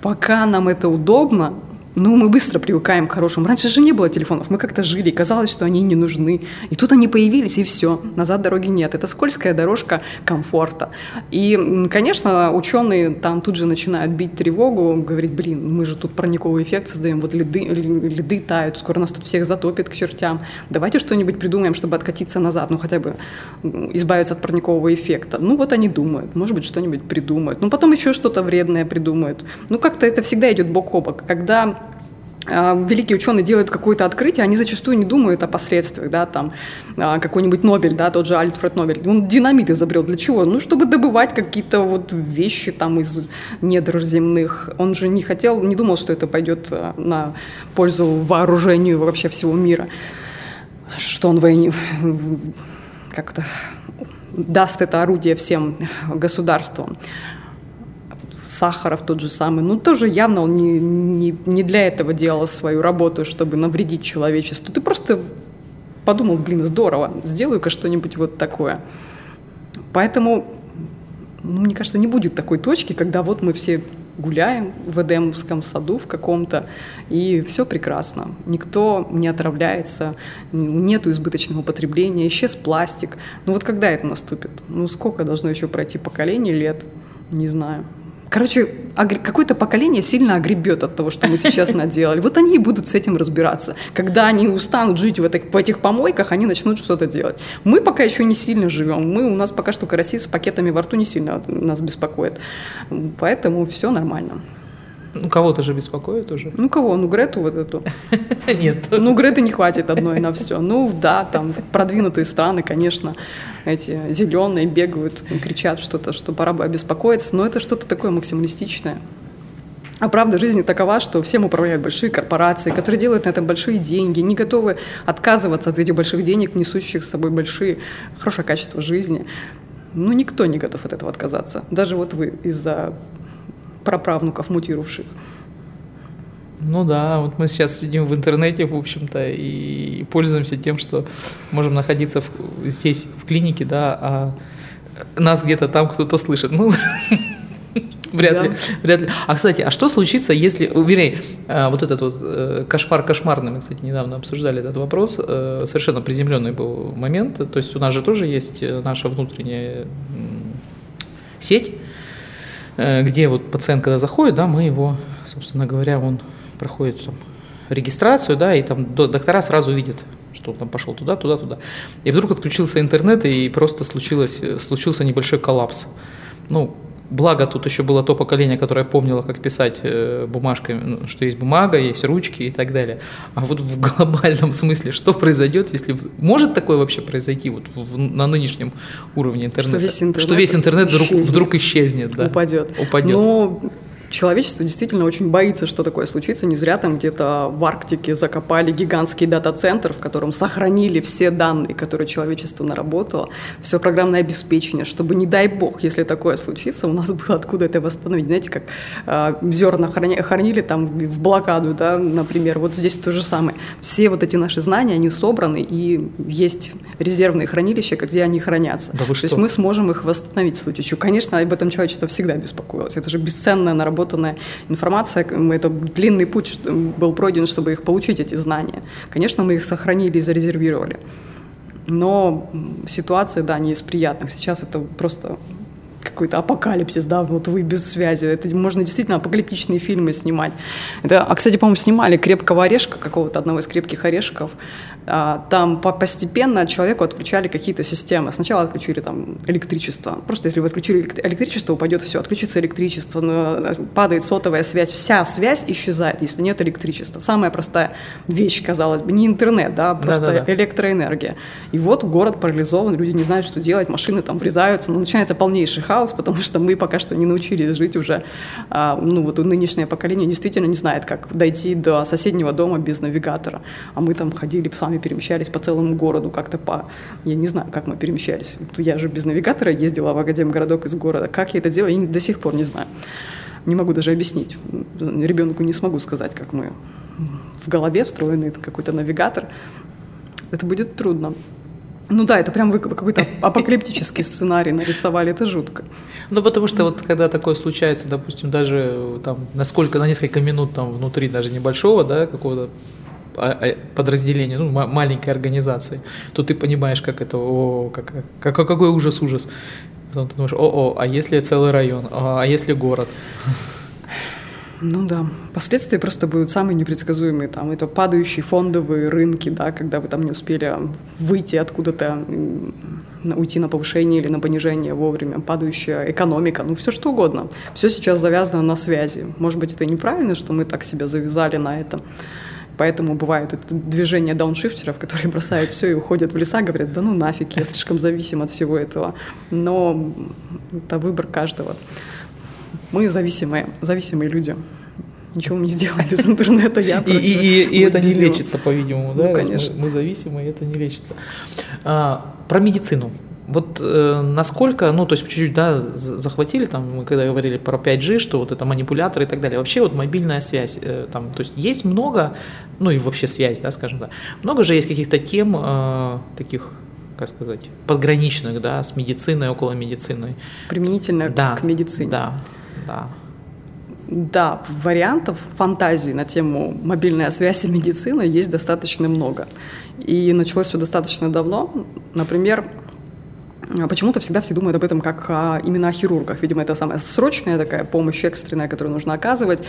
Пока нам это удобно, ну, мы быстро привыкаем к хорошему. Раньше же не было телефонов, мы как-то жили, казалось, что они не нужны. И тут они появились, и все. Назад дороги нет. Это скользкая дорожка комфорта. И, конечно, ученые там тут же начинают бить тревогу, говорить, блин, мы же тут парниковый эффект создаем, вот льды, льды тают, скоро нас тут всех затопит к чертям. Давайте что-нибудь придумаем, чтобы откатиться назад, ну, хотя бы избавиться от парникового эффекта. Ну, вот они думают, может быть, что-нибудь придумают. Ну, потом еще что-то вредное придумают. Ну, как-то это всегда идет бок о бок. Когда великие ученые делают какое-то открытие, они зачастую не думают о последствиях, да, там, а, какой-нибудь Нобель, да, тот же Альфред Нобель, он динамит изобрел, для чего? Ну, чтобы добывать какие-то вот вещи там из недр земных. Он же не хотел, не думал, что это пойдет а, на пользу вооружению вообще всего мира, что он войне, как-то даст это орудие всем государствам. Сахаров тот же самый, ну тоже явно он не, не, не для этого делал свою работу, чтобы навредить человечеству. Ты просто подумал, блин, здорово, сделаю-ка что-нибудь вот такое. Поэтому, ну, мне кажется, не будет такой точки, когда вот мы все гуляем в Эдемовском саду в каком-то, и все прекрасно. Никто не отравляется, нету избыточного употребления, исчез пластик. Ну вот когда это наступит? Ну сколько должно еще пройти поколений лет? Не знаю. Короче, какое-то поколение сильно огребет от того, что мы сейчас наделали. Вот они и будут с этим разбираться. Когда они устанут жить в, этих, в этих помойках, они начнут что-то делать. Мы пока еще не сильно живем. Мы, у нас пока что караси с пакетами во рту не сильно нас беспокоит. Поэтому все нормально. Ну, кого-то же беспокоит уже. Ну, кого? Ну, Грету вот эту. Нет. Ну, Греты не хватит одной на все. Ну, да, там продвинутые страны, конечно, эти зеленые бегают, кричат что-то, что пора бы обеспокоиться, но это что-то такое максималистичное. А правда, жизнь такова, что всем управляют большие корпорации, которые делают на этом большие деньги, не готовы отказываться от этих больших денег, несущих с собой большие, хорошее качество жизни. Ну, никто не готов от этого отказаться. Даже вот вы из-за праправнуков мутировавших. Ну да, вот мы сейчас сидим в интернете, в общем-то, и пользуемся тем, что можем находиться в, здесь, в клинике, да, а нас где-то там кто-то слышит. Ну, вряд да. ли, вряд ли. А, кстати, а что случится, если, вернее, э, вот этот вот э, кошмар кошмарный, мы, кстати, недавно обсуждали этот вопрос, э, совершенно приземленный был момент, то есть у нас же тоже есть наша внутренняя сеть, где вот пациент, когда заходит, да, мы его, собственно говоря, он проходит там, регистрацию, да, и там доктора сразу видят, что он там пошел туда, туда, туда. И вдруг отключился интернет, и просто случилось, случился небольшой коллапс. Ну, Благо тут еще было то поколение, которое помнило, как писать э, бумажками, ну, что есть бумага, есть ручки и так далее. А вот в глобальном смысле, что произойдет, если... Может такое вообще произойти вот в, на нынешнем уровне интернета? Что весь интернет, что весь интернет вдруг, вдруг исчезнет, да? Упадет. Упадет. Но человечество действительно очень боится, что такое случится. Не зря там где-то в Арктике закопали гигантский дата-центр, в котором сохранили все данные, которые человечество наработало, все программное обеспечение, чтобы, не дай бог, если такое случится, у нас было откуда это восстановить. Знаете, как э, зерна храни, хранили там в блокаду, да, например, вот здесь то же самое. Все вот эти наши знания, они собраны, и есть резервные хранилища, где они хранятся. Да вы что? То есть мы сможем их восстановить в случае чего. Конечно, об этом человечество всегда беспокоилось. Это же бесценная наработка разработанная информация, это длинный путь был пройден, чтобы их получить, эти знания. Конечно, мы их сохранили и зарезервировали. Но ситуация, да, не из приятных. Сейчас это просто какой-то апокалипсис, да, вот вы без связи. Это можно действительно апокалиптичные фильмы снимать. Это, а, кстати, по-моему, снимали «Крепкого орешка», какого-то одного из «Крепких орешков». А, там постепенно человеку отключали какие-то системы. Сначала отключили там электричество. Просто если вы отключили электричество, упадет все. Отключится электричество, э, падает сотовая связь. Вся связь исчезает, если нет электричества. Самая простая вещь, казалось бы, не интернет, да, просто да, да, да. электроэнергия. И вот город парализован, люди не знают, что делать, машины там врезаются, но начинается полнейший хаос, потому что мы пока что не научились жить уже. А, ну вот нынешнее поколение действительно не знает, как дойти до соседнего дома без навигатора. А мы там ходили сами сами перемещались по целому городу как-то по... Я не знаю, как мы перемещались. Я же без навигатора ездила в Академгородок из города. Как я это делала, я до сих пор не знаю. Не могу даже объяснить. Ребенку не смогу сказать, как мы в голове встроенный какой-то навигатор. Это будет трудно. Ну да, это прям вы какой-то апокалиптический сценарий нарисовали, это жутко. Ну потому что вот когда такое случается, допустим, даже там насколько на несколько минут там внутри даже небольшого, да, какого-то подразделения, ну, маленькой организации, то ты понимаешь, как это, о, как, как, какой ужас, ужас. Потом ты думаешь, о, о, а если целый район, а, а если город? Ну да, последствия просто будут самые непредсказуемые. Там это падающие фондовые рынки, да, когда вы там не успели выйти откуда-то, уйти на повышение или на понижение вовремя, падающая экономика, ну все что угодно. Все сейчас завязано на связи. Может быть, это неправильно, что мы так себя завязали на этом. Поэтому бывает это движение дауншифтеров, которые бросают все и уходят в леса, говорят, да ну нафиг, я слишком зависим от всего этого. Но это выбор каждого. Мы зависимые, зависимые люди. Ничего мы не сделаем без интернета, я И, и, и, и это не лечится, по-видимому, да? Ну, конечно. Мы, мы зависимы, и это не лечится. А, про медицину. Вот э, насколько, ну, то есть чуть-чуть, да, захватили, там, мы когда говорили про 5G, что вот это манипуляторы и так далее. Вообще вот мобильная связь, э, там, то есть есть много, ну и вообще связь, да, скажем так, много же есть каких-то тем э, таких как сказать, подграничных, да, с медициной, около медицины. Применительно да, к медицине. Да, да. Да, вариантов фантазии на тему мобильная связь и медицина есть достаточно много. И началось все достаточно давно. Например, Почему-то всегда все думают об этом как о, именно о хирургах. Видимо, это самая срочная такая помощь экстренная, которую нужно оказывать.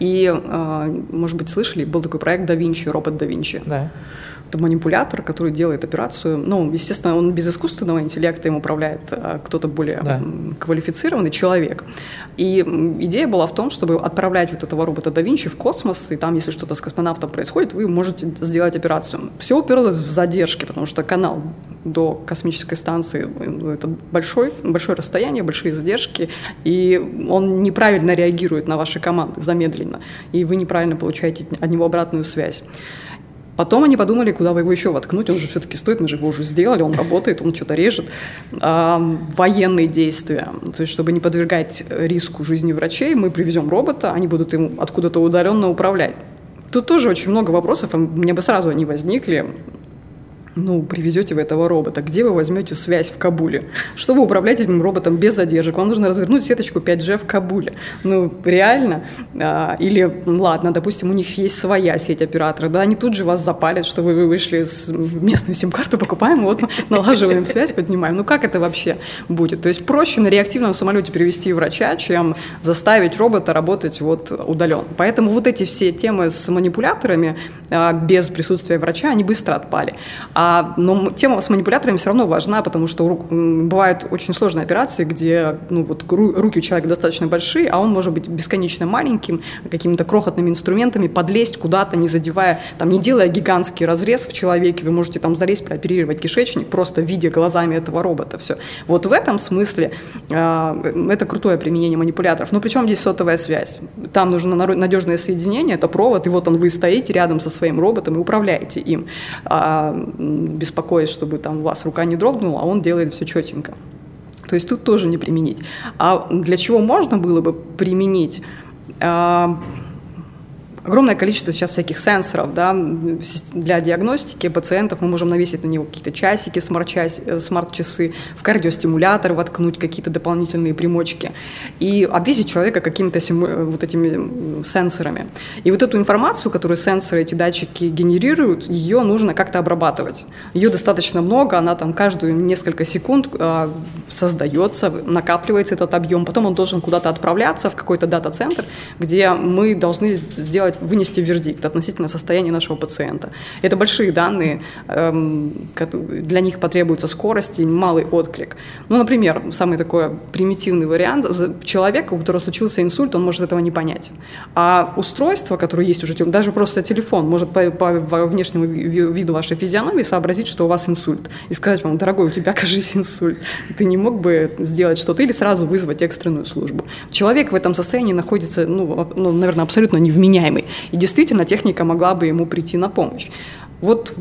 И, а, может быть, слышали, был такой проект «Да Винчи», робот «Да Винчи». Да это манипулятор, который делает операцию. Ну, естественно, он без искусственного интеллекта им управляет а кто-то более да. квалифицированный человек. И идея была в том, чтобы отправлять вот этого робота да Винчи в космос, и там, если что-то с космонавтом происходит, вы можете сделать операцию. Все уперлось в задержки, потому что канал до космической станции ну, это большой, большое расстояние, большие задержки, и он неправильно реагирует на ваши команды, замедленно, и вы неправильно получаете от него обратную связь. Потом они подумали, куда бы его еще воткнуть, он же все-таки стоит, мы же его уже сделали, он работает, он что-то режет. А, военные действия, то есть чтобы не подвергать риску жизни врачей, мы привезем робота, они будут им откуда-то удаленно управлять. Тут тоже очень много вопросов, мне бы сразу они возникли ну, привезете вы этого робота, где вы возьмете связь в Кабуле? Что вы управляете этим роботом без задержек? Вам нужно развернуть сеточку 5G в Кабуле. Ну, реально? А, или, ладно, допустим, у них есть своя сеть оператора, да, они тут же вас запалят, что вы, вы вышли с местной сим-карту, покупаем, вот, налаживаем связь, поднимаем. Ну, как это вообще будет? То есть проще на реактивном самолете привести врача, чем заставить робота работать вот удаленно. Поэтому вот эти все темы с манипуляторами а, без присутствия врача, они быстро отпали. А а, но тема с манипуляторами все равно важна, потому что бывают очень сложные операции, где ну, вот, руки у человека достаточно большие, а он может быть бесконечно маленьким, какими-то крохотными инструментами подлезть куда-то, не задевая, там, не делая гигантский разрез в человеке, вы можете там залезть, прооперировать кишечник, просто видя глазами этого робота. Все. Вот в этом смысле э, это крутое применение манипуляторов. Но причем здесь сотовая связь? Там нужно надежное соединение, это провод, и вот он вы стоите рядом со своим роботом и управляете им. А, беспокоясь, чтобы там у вас рука не дрогнула, а он делает все четенько. То есть тут тоже не применить. А для чего можно было бы применить? А, огромное количество сейчас всяких сенсоров да, для диагностики пациентов. Мы можем навесить на него какие-то часики, э, смарт-часы, в кардиостимулятор воткнуть какие-то дополнительные примочки и обвесить человека какими-то э, вот этими сенсорами. И вот эту информацию, которую сенсоры, эти датчики генерируют, ее нужно как-то обрабатывать. Ее достаточно много, она там каждую несколько секунд э, создается, накапливается этот объем, потом он должен куда-то отправляться в какой-то дата-центр, где мы должны сделать сделать, вынести вердикт относительно состояния нашего пациента. Это большие данные, эм, для них потребуется скорость и малый отклик. Ну, например, самый такой примитивный вариант, человек, у которого случился инсульт, он может этого не понять. А устройство, которое есть уже, даже просто телефон, может по, по внешнему виду вашей физиономии сообразить, что у вас инсульт, и сказать вам, дорогой, у тебя, кажется, инсульт. Ты не мог бы сделать что-то или сразу вызвать экстренную службу. Человек в этом состоянии находится, ну, ну наверное, абсолютно невменяемый. И действительно техника могла бы ему прийти на помощь. Вот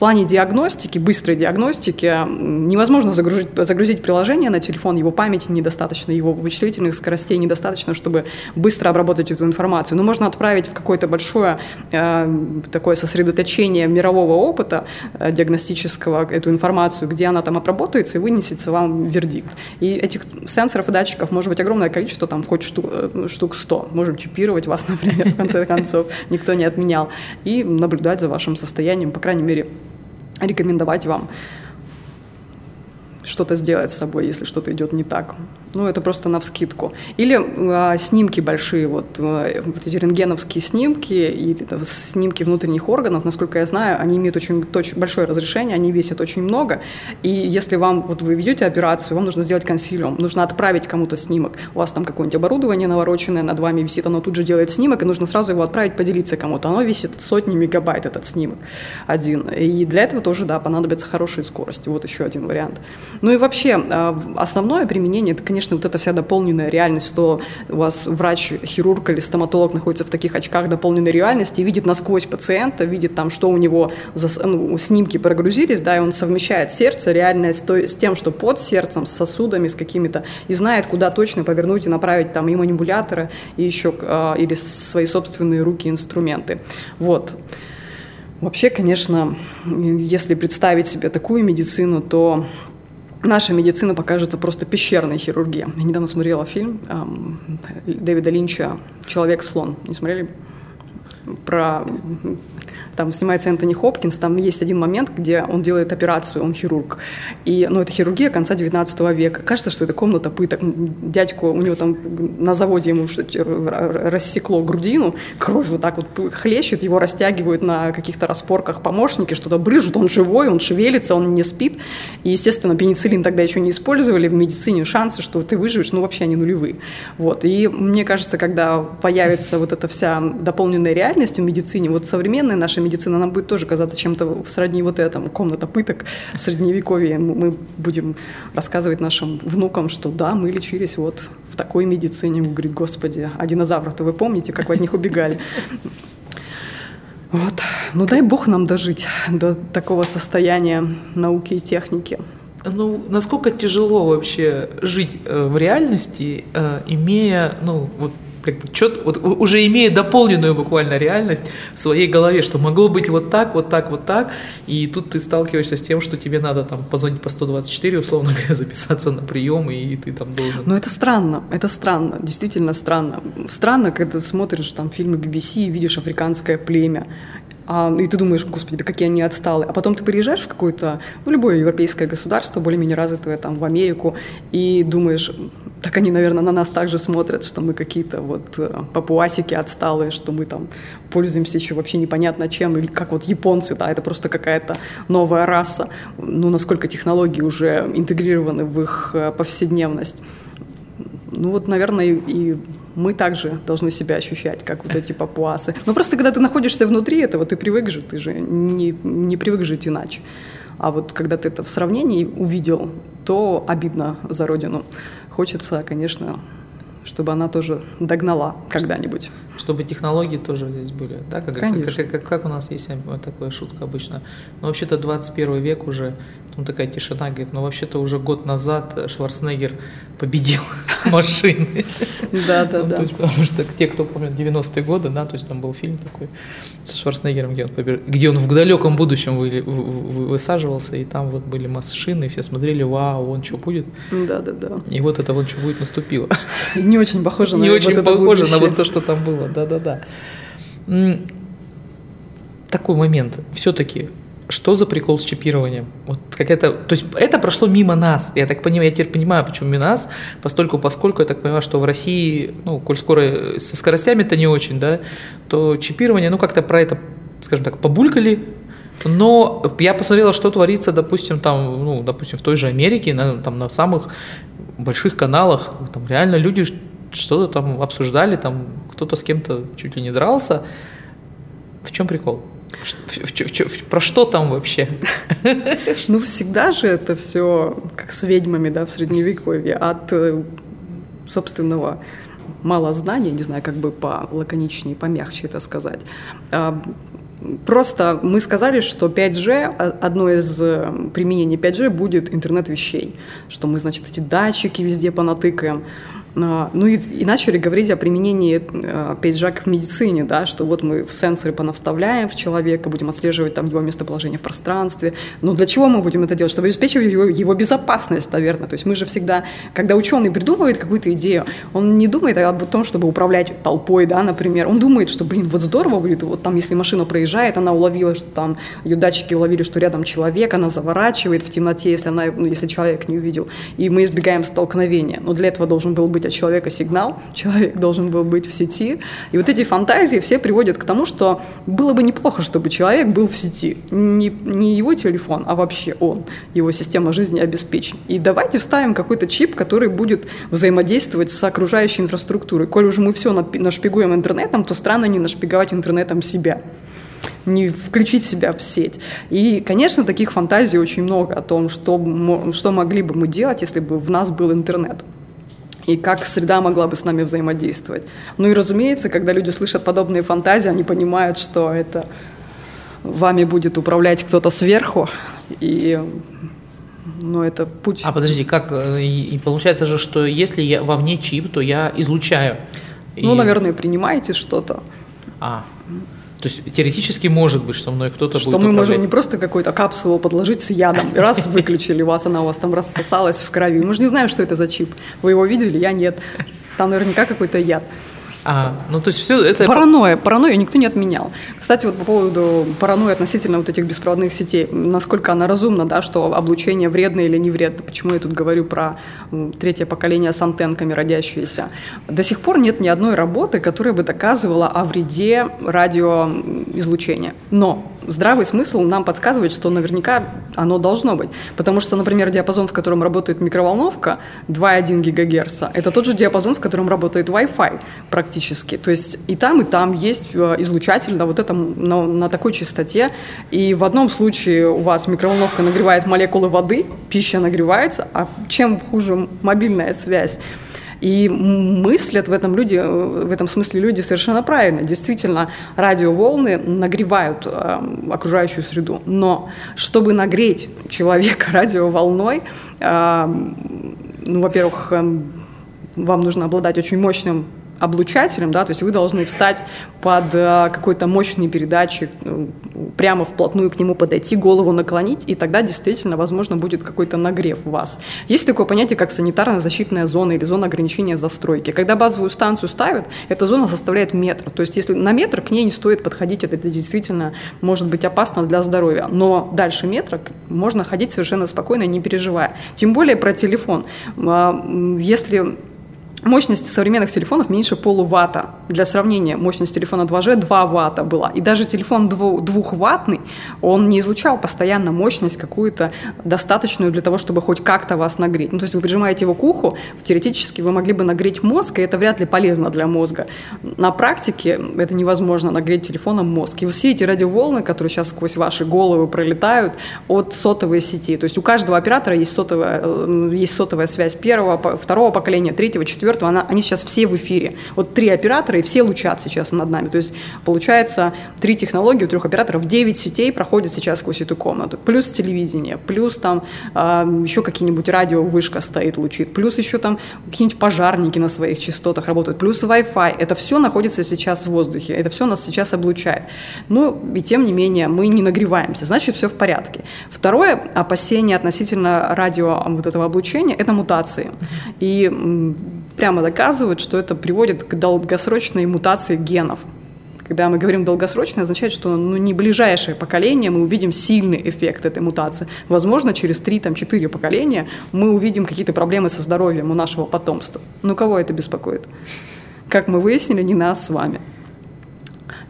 плане диагностики, быстрой диагностики, невозможно загрузить, загрузить приложение на телефон, его памяти недостаточно, его вычислительных скоростей недостаточно, чтобы быстро обработать эту информацию. Но можно отправить в какое-то большое э, такое сосредоточение мирового опыта э, диагностического эту информацию, где она там обработается и вынесется вам вердикт. И этих сенсоров и датчиков может быть огромное количество, там хоть штук, э, штук 100. Можем чипировать вас, например, в конце концов, никто не отменял, и наблюдать за вашим состоянием, по крайней мере, рекомендовать вам что-то сделать с собой, если что-то идет не так. Ну, это просто на вскидку. Или а, снимки большие, вот, а, вот эти рентгеновские снимки или да, снимки внутренних органов, насколько я знаю, они имеют очень точ, большое разрешение, они весят очень много. И если вам, вот вы ведете операцию, вам нужно сделать консилиум, нужно отправить кому-то снимок. У вас там какое-нибудь оборудование навороченное над вами висит, оно тут же делает снимок, и нужно сразу его отправить, поделиться кому-то. Оно весит сотни мегабайт, этот снимок один. И для этого тоже, да, понадобятся хорошие скорости. Вот еще один вариант. Ну и вообще, а, основное применение, это, конечно, конечно, вот эта вся дополненная реальность, что у вас врач, хирург или стоматолог находится в таких очках дополненной реальности и видит насквозь пациента, видит там, что у него за, ну, снимки прогрузились, да, и он совмещает сердце реальное с, той, с тем, что под сердцем, с сосудами, с какими-то, и знает, куда точно повернуть и направить там и манипуляторы, и еще, э, или свои собственные руки, инструменты. Вот. Вообще, конечно, если представить себе такую медицину, то наша медицина покажется просто пещерной хирургией. Я недавно смотрела фильм эм, Дэвида Линча «Человек-слон». Не смотрели? Про там снимается Энтони Хопкинс, там есть один момент, где он делает операцию, он хирург. И, ну, это хирургия конца 19 века. Кажется, что это комната пыток. Дядьку, у него там на заводе ему рассекло грудину, кровь вот так вот хлещет, его растягивают на каких-то распорках помощники, что-то брыжут, он живой, он шевелится, он не спит. И, естественно, пенициллин тогда еще не использовали в медицине, шансы, что ты выживешь, ну, вообще они нулевые. Вот. И мне кажется, когда появится вот эта вся дополненная реальность в медицине, вот современная наша медицина, медицина нам будет тоже казаться чем-то сродни вот этому, комната пыток средневековья. Мы будем рассказывать нашим внукам, что да, мы лечились вот в такой медицине. Мы говорим, господи, а динозавров-то вы помните, как вы от них убегали? Вот. Ну дай бог нам дожить до такого состояния науки и техники. Ну, насколько тяжело вообще жить э, в реальности, э, имея, ну, вот как бы чет, вот, уже имея дополненную буквально реальность в своей голове, что могло быть вот так, вот так, вот так, и тут ты сталкиваешься с тем, что тебе надо там позвонить по 124, условно говоря, записаться на прием, и ты там должен... Но это странно, это странно, действительно странно. Странно, когда ты смотришь там фильмы BBC и видишь африканское племя, а, и ты думаешь, господи, да какие они отсталые. А потом ты приезжаешь в какое-то, ну, любое европейское государство, более-менее развитое, там, в Америку, и думаешь, так они, наверное, на нас также смотрят, что мы какие-то вот э, папуасики отсталые, что мы там пользуемся еще вообще непонятно чем, или как вот японцы, да, это просто какая-то новая раса, ну, насколько технологии уже интегрированы в их э, повседневность. Ну вот, наверное, и мы также должны себя ощущать, как вот эти папуасы. Но просто когда ты находишься внутри этого, ты привык жить, ты же не, не привык жить иначе. А вот когда ты это в сравнении увидел, то обидно за родину. Хочется, конечно, чтобы она тоже догнала когда-нибудь. Чтобы технологии тоже здесь были, да, как, как, как, как у нас есть такая шутка обычно. Но вообще-то 21 век уже, ну такая тишина, говорит, ну вообще-то уже год назад Шварценеггер победил машины. Да, да, да. Потому что те, кто помнит 90-е годы, да, то есть там был фильм такой со Шварценеггером, где он, где он в далеком будущем вы, вы, высаживался, и там вот были машины, и все смотрели, вау, он что будет? Да, да, да. И вот это вот что будет наступило. Не очень похоже на Не очень похоже на вот то, что там было, да, да, да. Такой момент. Все-таки что за прикол с чипированием? Вот какая-то, то есть это прошло мимо нас. Я так понимаю, я теперь понимаю, почему мимо нас, постольку, поскольку я так понимаю, что в России, ну, коль скоро со скоростями-то не очень, да, то чипирование, ну, как-то про это, скажем так, побулькали, но я посмотрела, что творится, допустим, там, ну, допустим, в той же Америке, на, там, на самых больших каналах, там реально люди что-то там обсуждали, там кто-то с кем-то чуть ли не дрался. В чем прикол? Про что там вообще? Ну, всегда же это все как с ведьмами, да, в Средневековье, от э, собственного мало знаний, не знаю, как бы по лаконичнее, помягче это сказать. А, просто мы сказали, что 5G, а, одно из э, применений 5G будет интернет вещей, что мы, значит, эти датчики везде понатыкаем. А, ну и, и начали говорить о применении а, пейджак в медицине, да, что вот мы в сенсоры понавставляем в человека, будем отслеживать там его местоположение в пространстве. Но для чего мы будем это делать? Чтобы обеспечивать его, его безопасность, наверное. То есть мы же всегда, когда ученый придумывает какую-то идею, он не думает об том, чтобы управлять толпой, да, например. Он думает, что, блин, вот здорово будет, вот там, если машина проезжает, она уловила, что там ее датчики уловили, что рядом человек, она заворачивает в темноте, если, она, ну, если человек не увидел, и мы избегаем столкновения. Но для этого должен был быть быть от человека сигнал, человек должен был быть в сети. И вот эти фантазии все приводят к тому, что было бы неплохо, чтобы человек был в сети. Не, не его телефон, а вообще он, его система жизни обеспечен. И давайте вставим какой-то чип, который будет взаимодействовать с окружающей инфраструктурой. Коль уже мы все нашпигуем интернетом, то странно не нашпиговать интернетом себя не включить себя в сеть. И, конечно, таких фантазий очень много о том, что, что могли бы мы делать, если бы в нас был интернет. И как среда могла бы с нами взаимодействовать. Ну и, разумеется, когда люди слышат подобные фантазии, они понимают, что это вами будет управлять кто-то сверху, и ну, это путь. А подожди, как э, и, и получается же, что если я во мне чип, то я излучаю. Ну, и... наверное, принимаете что-то. А. То есть теоретически может быть, что мной кто-то что будет мы управлять. можем не просто какую-то капсулу подложить с ядом, и раз выключили вас, она у вас там рассосалась в крови. Мы же не знаем, что это за чип. Вы его видели, я нет. Там наверняка какой-то яд. А, ну то есть все это... Паранойя. Паранойю никто не отменял. Кстати, вот по поводу паранойи относительно вот этих беспроводных сетей, насколько она разумна, да, что облучение вредно или не вредно. Почему я тут говорю про третье поколение с антенками родящиеся. До сих пор нет ни одной работы, которая бы доказывала о вреде радиоизлучения. Но здравый смысл нам подсказывает, что наверняка оно должно быть. Потому что, например, диапазон, в котором работает микроволновка, 2,1 ГГц, это тот же диапазон, в котором работает Wi-Fi практически. То есть и там, и там есть э, излучатель на вот этом, на, на такой частоте. И в одном случае у вас микроволновка нагревает молекулы воды, пища нагревается, а чем хуже мобильная связь, и мыслят в этом люди, э, в этом смысле люди совершенно правильно. Действительно, радиоволны нагревают э, окружающую среду. Но чтобы нагреть человека радиоволной, э, ну, во-первых, э, вам нужно обладать очень мощным облучателем, да, то есть вы должны встать под э, какой-то мощный передатчик, э, прямо вплотную к нему подойти, голову наклонить, и тогда действительно, возможно, будет какой-то нагрев в вас. Есть такое понятие, как санитарно-защитная зона или зона ограничения застройки. Когда базовую станцию ставят, эта зона составляет метр. То есть если на метр к ней не стоит подходить, это, действительно может быть опасно для здоровья. Но дальше метра можно ходить совершенно спокойно, не переживая. Тем более про телефон. А, если Мощность современных телефонов меньше полуватта. Для сравнения, мощность телефона 2G 2 ватта была. И даже телефон двухваттный, он не излучал постоянно мощность какую-то достаточную для того, чтобы хоть как-то вас нагреть. Ну, то есть вы прижимаете его к уху, теоретически вы могли бы нагреть мозг, и это вряд ли полезно для мозга. На практике это невозможно нагреть телефоном мозг. И все эти радиоволны, которые сейчас сквозь ваши головы пролетают от сотовой сети. То есть у каждого оператора есть сотовая, э, есть сотовая связь первого, второго поколения, третьего, четвертого, четвертого, она, они сейчас все в эфире. Вот три оператора, и все лучат сейчас над нами. То есть, получается, три технологии у трех операторов, девять сетей проходят сейчас сквозь эту комнату. Плюс телевидение, плюс там э, еще какие-нибудь радио, вышка стоит, лучит, плюс еще там какие-нибудь пожарники на своих частотах работают, плюс Wi-Fi. Это все находится сейчас в воздухе, это все нас сейчас облучает. Но и тем не менее мы не нагреваемся, значит, все в порядке. Второе опасение относительно радио вот этого облучения – это мутации. И прямо доказывают, что это приводит к долгосрочной мутации генов. Когда мы говорим долгосрочно, означает, что ну, не ближайшее поколение мы увидим сильный эффект этой мутации. Возможно, через 3-4 поколения мы увидим какие-то проблемы со здоровьем у нашего потомства. Но кого это беспокоит? Как мы выяснили, не нас с вами.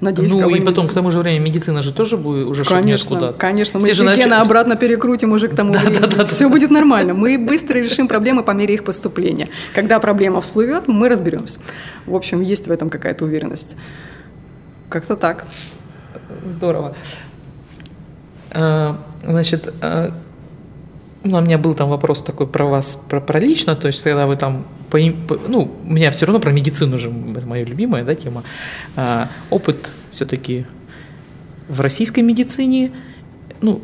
Надеюсь, ну и потом к тому же времени медицина же тоже будет уже конечно, куда-то. Конечно, мы все гены нач... обратно перекрутим уже к тому да, времени. Да, да, все да. будет нормально. Мы быстро решим проблемы по мере их поступления. Когда проблема всплывет, мы разберемся. В общем, есть в этом какая-то уверенность. Как-то так. Здорово. А, значит, а, ну, у меня был там вопрос такой про вас, про, про лично, то есть когда вы там, по, по, ну, у меня все равно про медицину же, моя любимая да, тема, а, опыт все-таки в российской медицине, ну,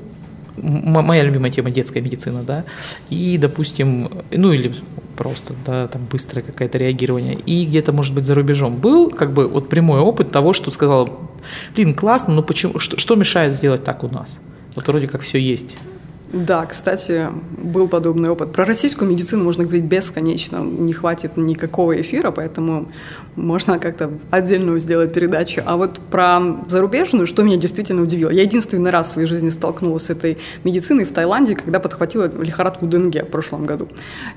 моя любимая тема детская медицина, да, и, допустим, ну или просто, да, там быстрое какое-то реагирование, и где-то, может быть, за рубежом был, как бы, вот прямой опыт того, что сказал, блин, классно, но почему, что, что мешает сделать так у нас? Вот вроде как все есть. Да, кстати, был подобный опыт. Про российскую медицину можно говорить бесконечно, не хватит никакого эфира, поэтому можно как-то отдельную сделать передачу. А вот про зарубежную, что меня действительно удивило. Я единственный раз в своей жизни столкнулась с этой медициной в Таиланде, когда подхватила лихорадку Денге в прошлом году.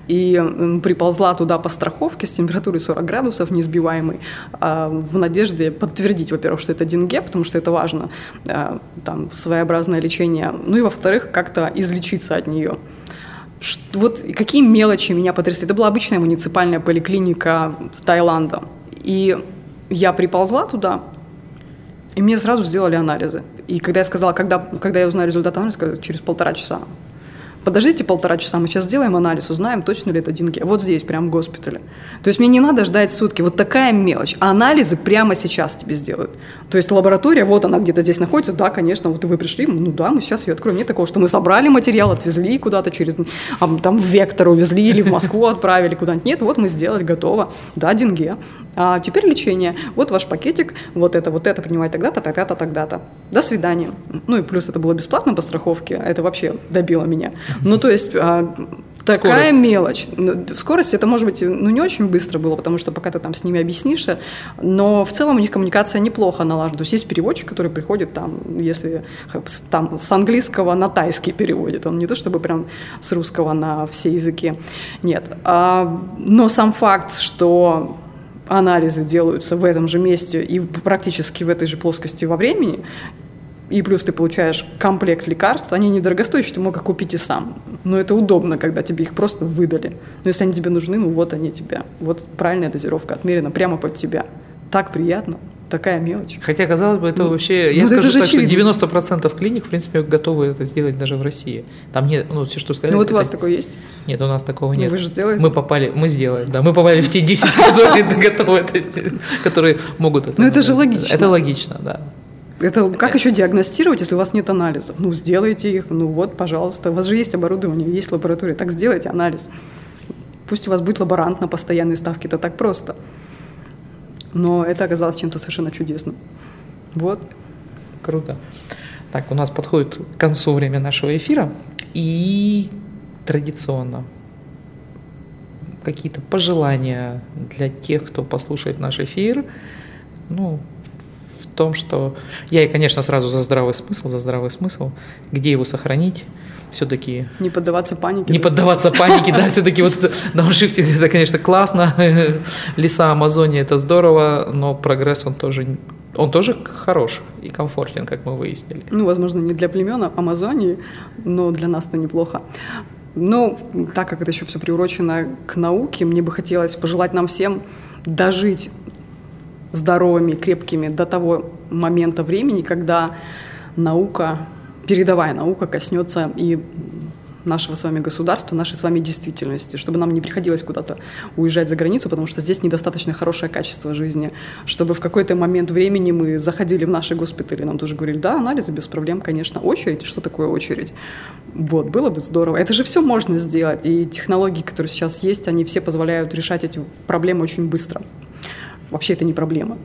И приползла туда по страховке с температурой 40 градусов, несбиваемой, а, в надежде подтвердить, во-первых, что это Денге, потому что это важно, а, там, своеобразное лечение. Ну и, во-вторых, как-то излечиться от нее. Вот какие мелочи меня потрясли. Это была обычная муниципальная поликлиника Таиланда. И я приползла туда, и мне сразу сделали анализы. И когда я сказала, когда, когда я узнаю результат анализа, через полтора часа. Подождите полтора часа, мы сейчас сделаем анализ, узнаем, точно ли это деньги. Вот здесь, прямо в госпитале. То есть мне не надо ждать сутки. Вот такая мелочь. А анализы прямо сейчас тебе сделают. То есть лаборатория, вот она где-то здесь находится, да, конечно, вот вы пришли, ну да, мы сейчас ее откроем. Нет такого, что мы собрали материал, отвезли куда-то через, там в Вектор увезли или в Москву отправили куда-нибудь. Нет, вот мы сделали, готово. Да, деньги. А теперь лечение. Вот ваш пакетик, вот это, вот это принимать тогда-то, тогда-то, тогда-то. До свидания. Ну и плюс это было бесплатно по страховке, это вообще добило меня. Ну, то есть а, Такая скорость. мелочь. Ну, в скорости это может быть ну, не очень быстро было, потому что пока ты там с ними объяснишься, но в целом у них коммуникация неплохо налажена. То есть есть переводчик, который приходит там, если там с английского на тайский переводит. Он не то чтобы прям с русского на все языки. Нет. А, но сам факт, что анализы делаются в этом же месте и практически в этой же плоскости во времени, и плюс ты получаешь комплект лекарств, они недорогостоящие, ты мог их купить и сам. Но это удобно, когда тебе их просто выдали. Но если они тебе нужны, ну вот они тебе. Вот правильная дозировка отмерена прямо под тебя. Так приятно. Такая мелочь. Хотя, казалось бы, это ну, вообще... Я ну, скажу так, очевидно. что 90% клиник, в принципе, готовы это сделать даже в России. Там нет, ну, все, что сказали... Ну, вот это... у вас такое есть? Нет, у нас такого нет. Ну, вы же сделаете? Мы попали, мы сделаем, да. Мы попали в те 10, которые готовы это сделать, которые могут это Ну, это же логично. Это логично, да. Это как еще диагностировать, если у вас нет анализов? Ну, сделайте их, ну вот, пожалуйста. У вас же есть оборудование, есть лаборатория, так сделайте анализ. Пусть у вас будет лаборант на постоянной ставке, это так просто. Но это оказалось чем-то совершенно чудесным. Вот. Круто. Так, у нас подходит к концу время нашего эфира. И традиционно какие-то пожелания для тех, кто послушает наш эфир. Ну, том, что я, конечно, сразу за здравый смысл, за здравый смысл, где его сохранить, все-таки... Не поддаваться панике. Не поддаваться панике, да, все-таки вот дауншифтинг, это, конечно, классно, леса Амазонии, это здорово, но прогресс, он тоже он тоже хорош и комфортен, как мы выяснили. Ну, возможно, не для племен Амазонии, но для нас-то неплохо. Но так как это еще все приурочено к науке, мне бы хотелось пожелать нам всем дожить здоровыми, крепкими до того момента времени, когда наука, передовая наука коснется и нашего с вами государства, нашей с вами действительности, чтобы нам не приходилось куда-то уезжать за границу, потому что здесь недостаточно хорошее качество жизни, чтобы в какой-то момент времени мы заходили в наши госпитали, нам тоже говорили, да, анализы без проблем, конечно, очередь, что такое очередь? Вот, было бы здорово. Это же все можно сделать, и технологии, которые сейчас есть, они все позволяют решать эти проблемы очень быстро вообще это не проблема.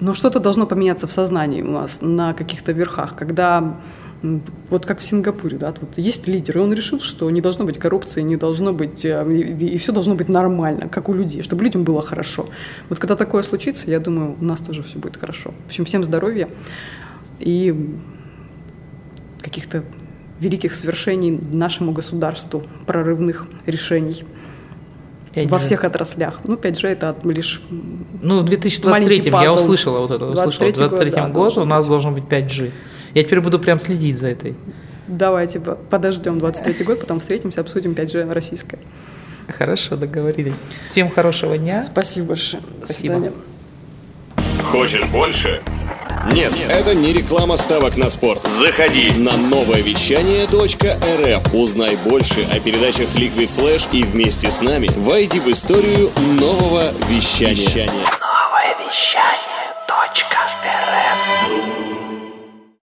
Но что-то должно поменяться в сознании у нас на каких-то верхах, когда вот как в Сингапуре, да, вот есть лидер, и он решил, что не должно быть коррупции, не должно быть, э, и, и все должно быть нормально, как у людей, чтобы людям было хорошо. Вот когда такое случится, я думаю, у нас тоже все будет хорошо. В общем, всем здоровья и каких-то великих свершений нашему государству, прорывных решений. 5G. Во всех отраслях. Ну, 5G это лишь Ну, в 2023 я услышала вот это. Услышала. В 2023 год, году да, у нас должен быть 5G. Я теперь буду прям следить за этой. Давайте подождем 23 год, потом встретимся, обсудим 5G российское. Хорошо, договорились. Всем хорошего дня. Спасибо большое. Спасибо. Хочешь больше? Нет, Нет, это не реклама ставок на спорт. Заходи на новое вещание .рф. Узнай больше о передачах Liquid Flash и вместе с нами войди в историю нового вещания. вещания. Новое вещание.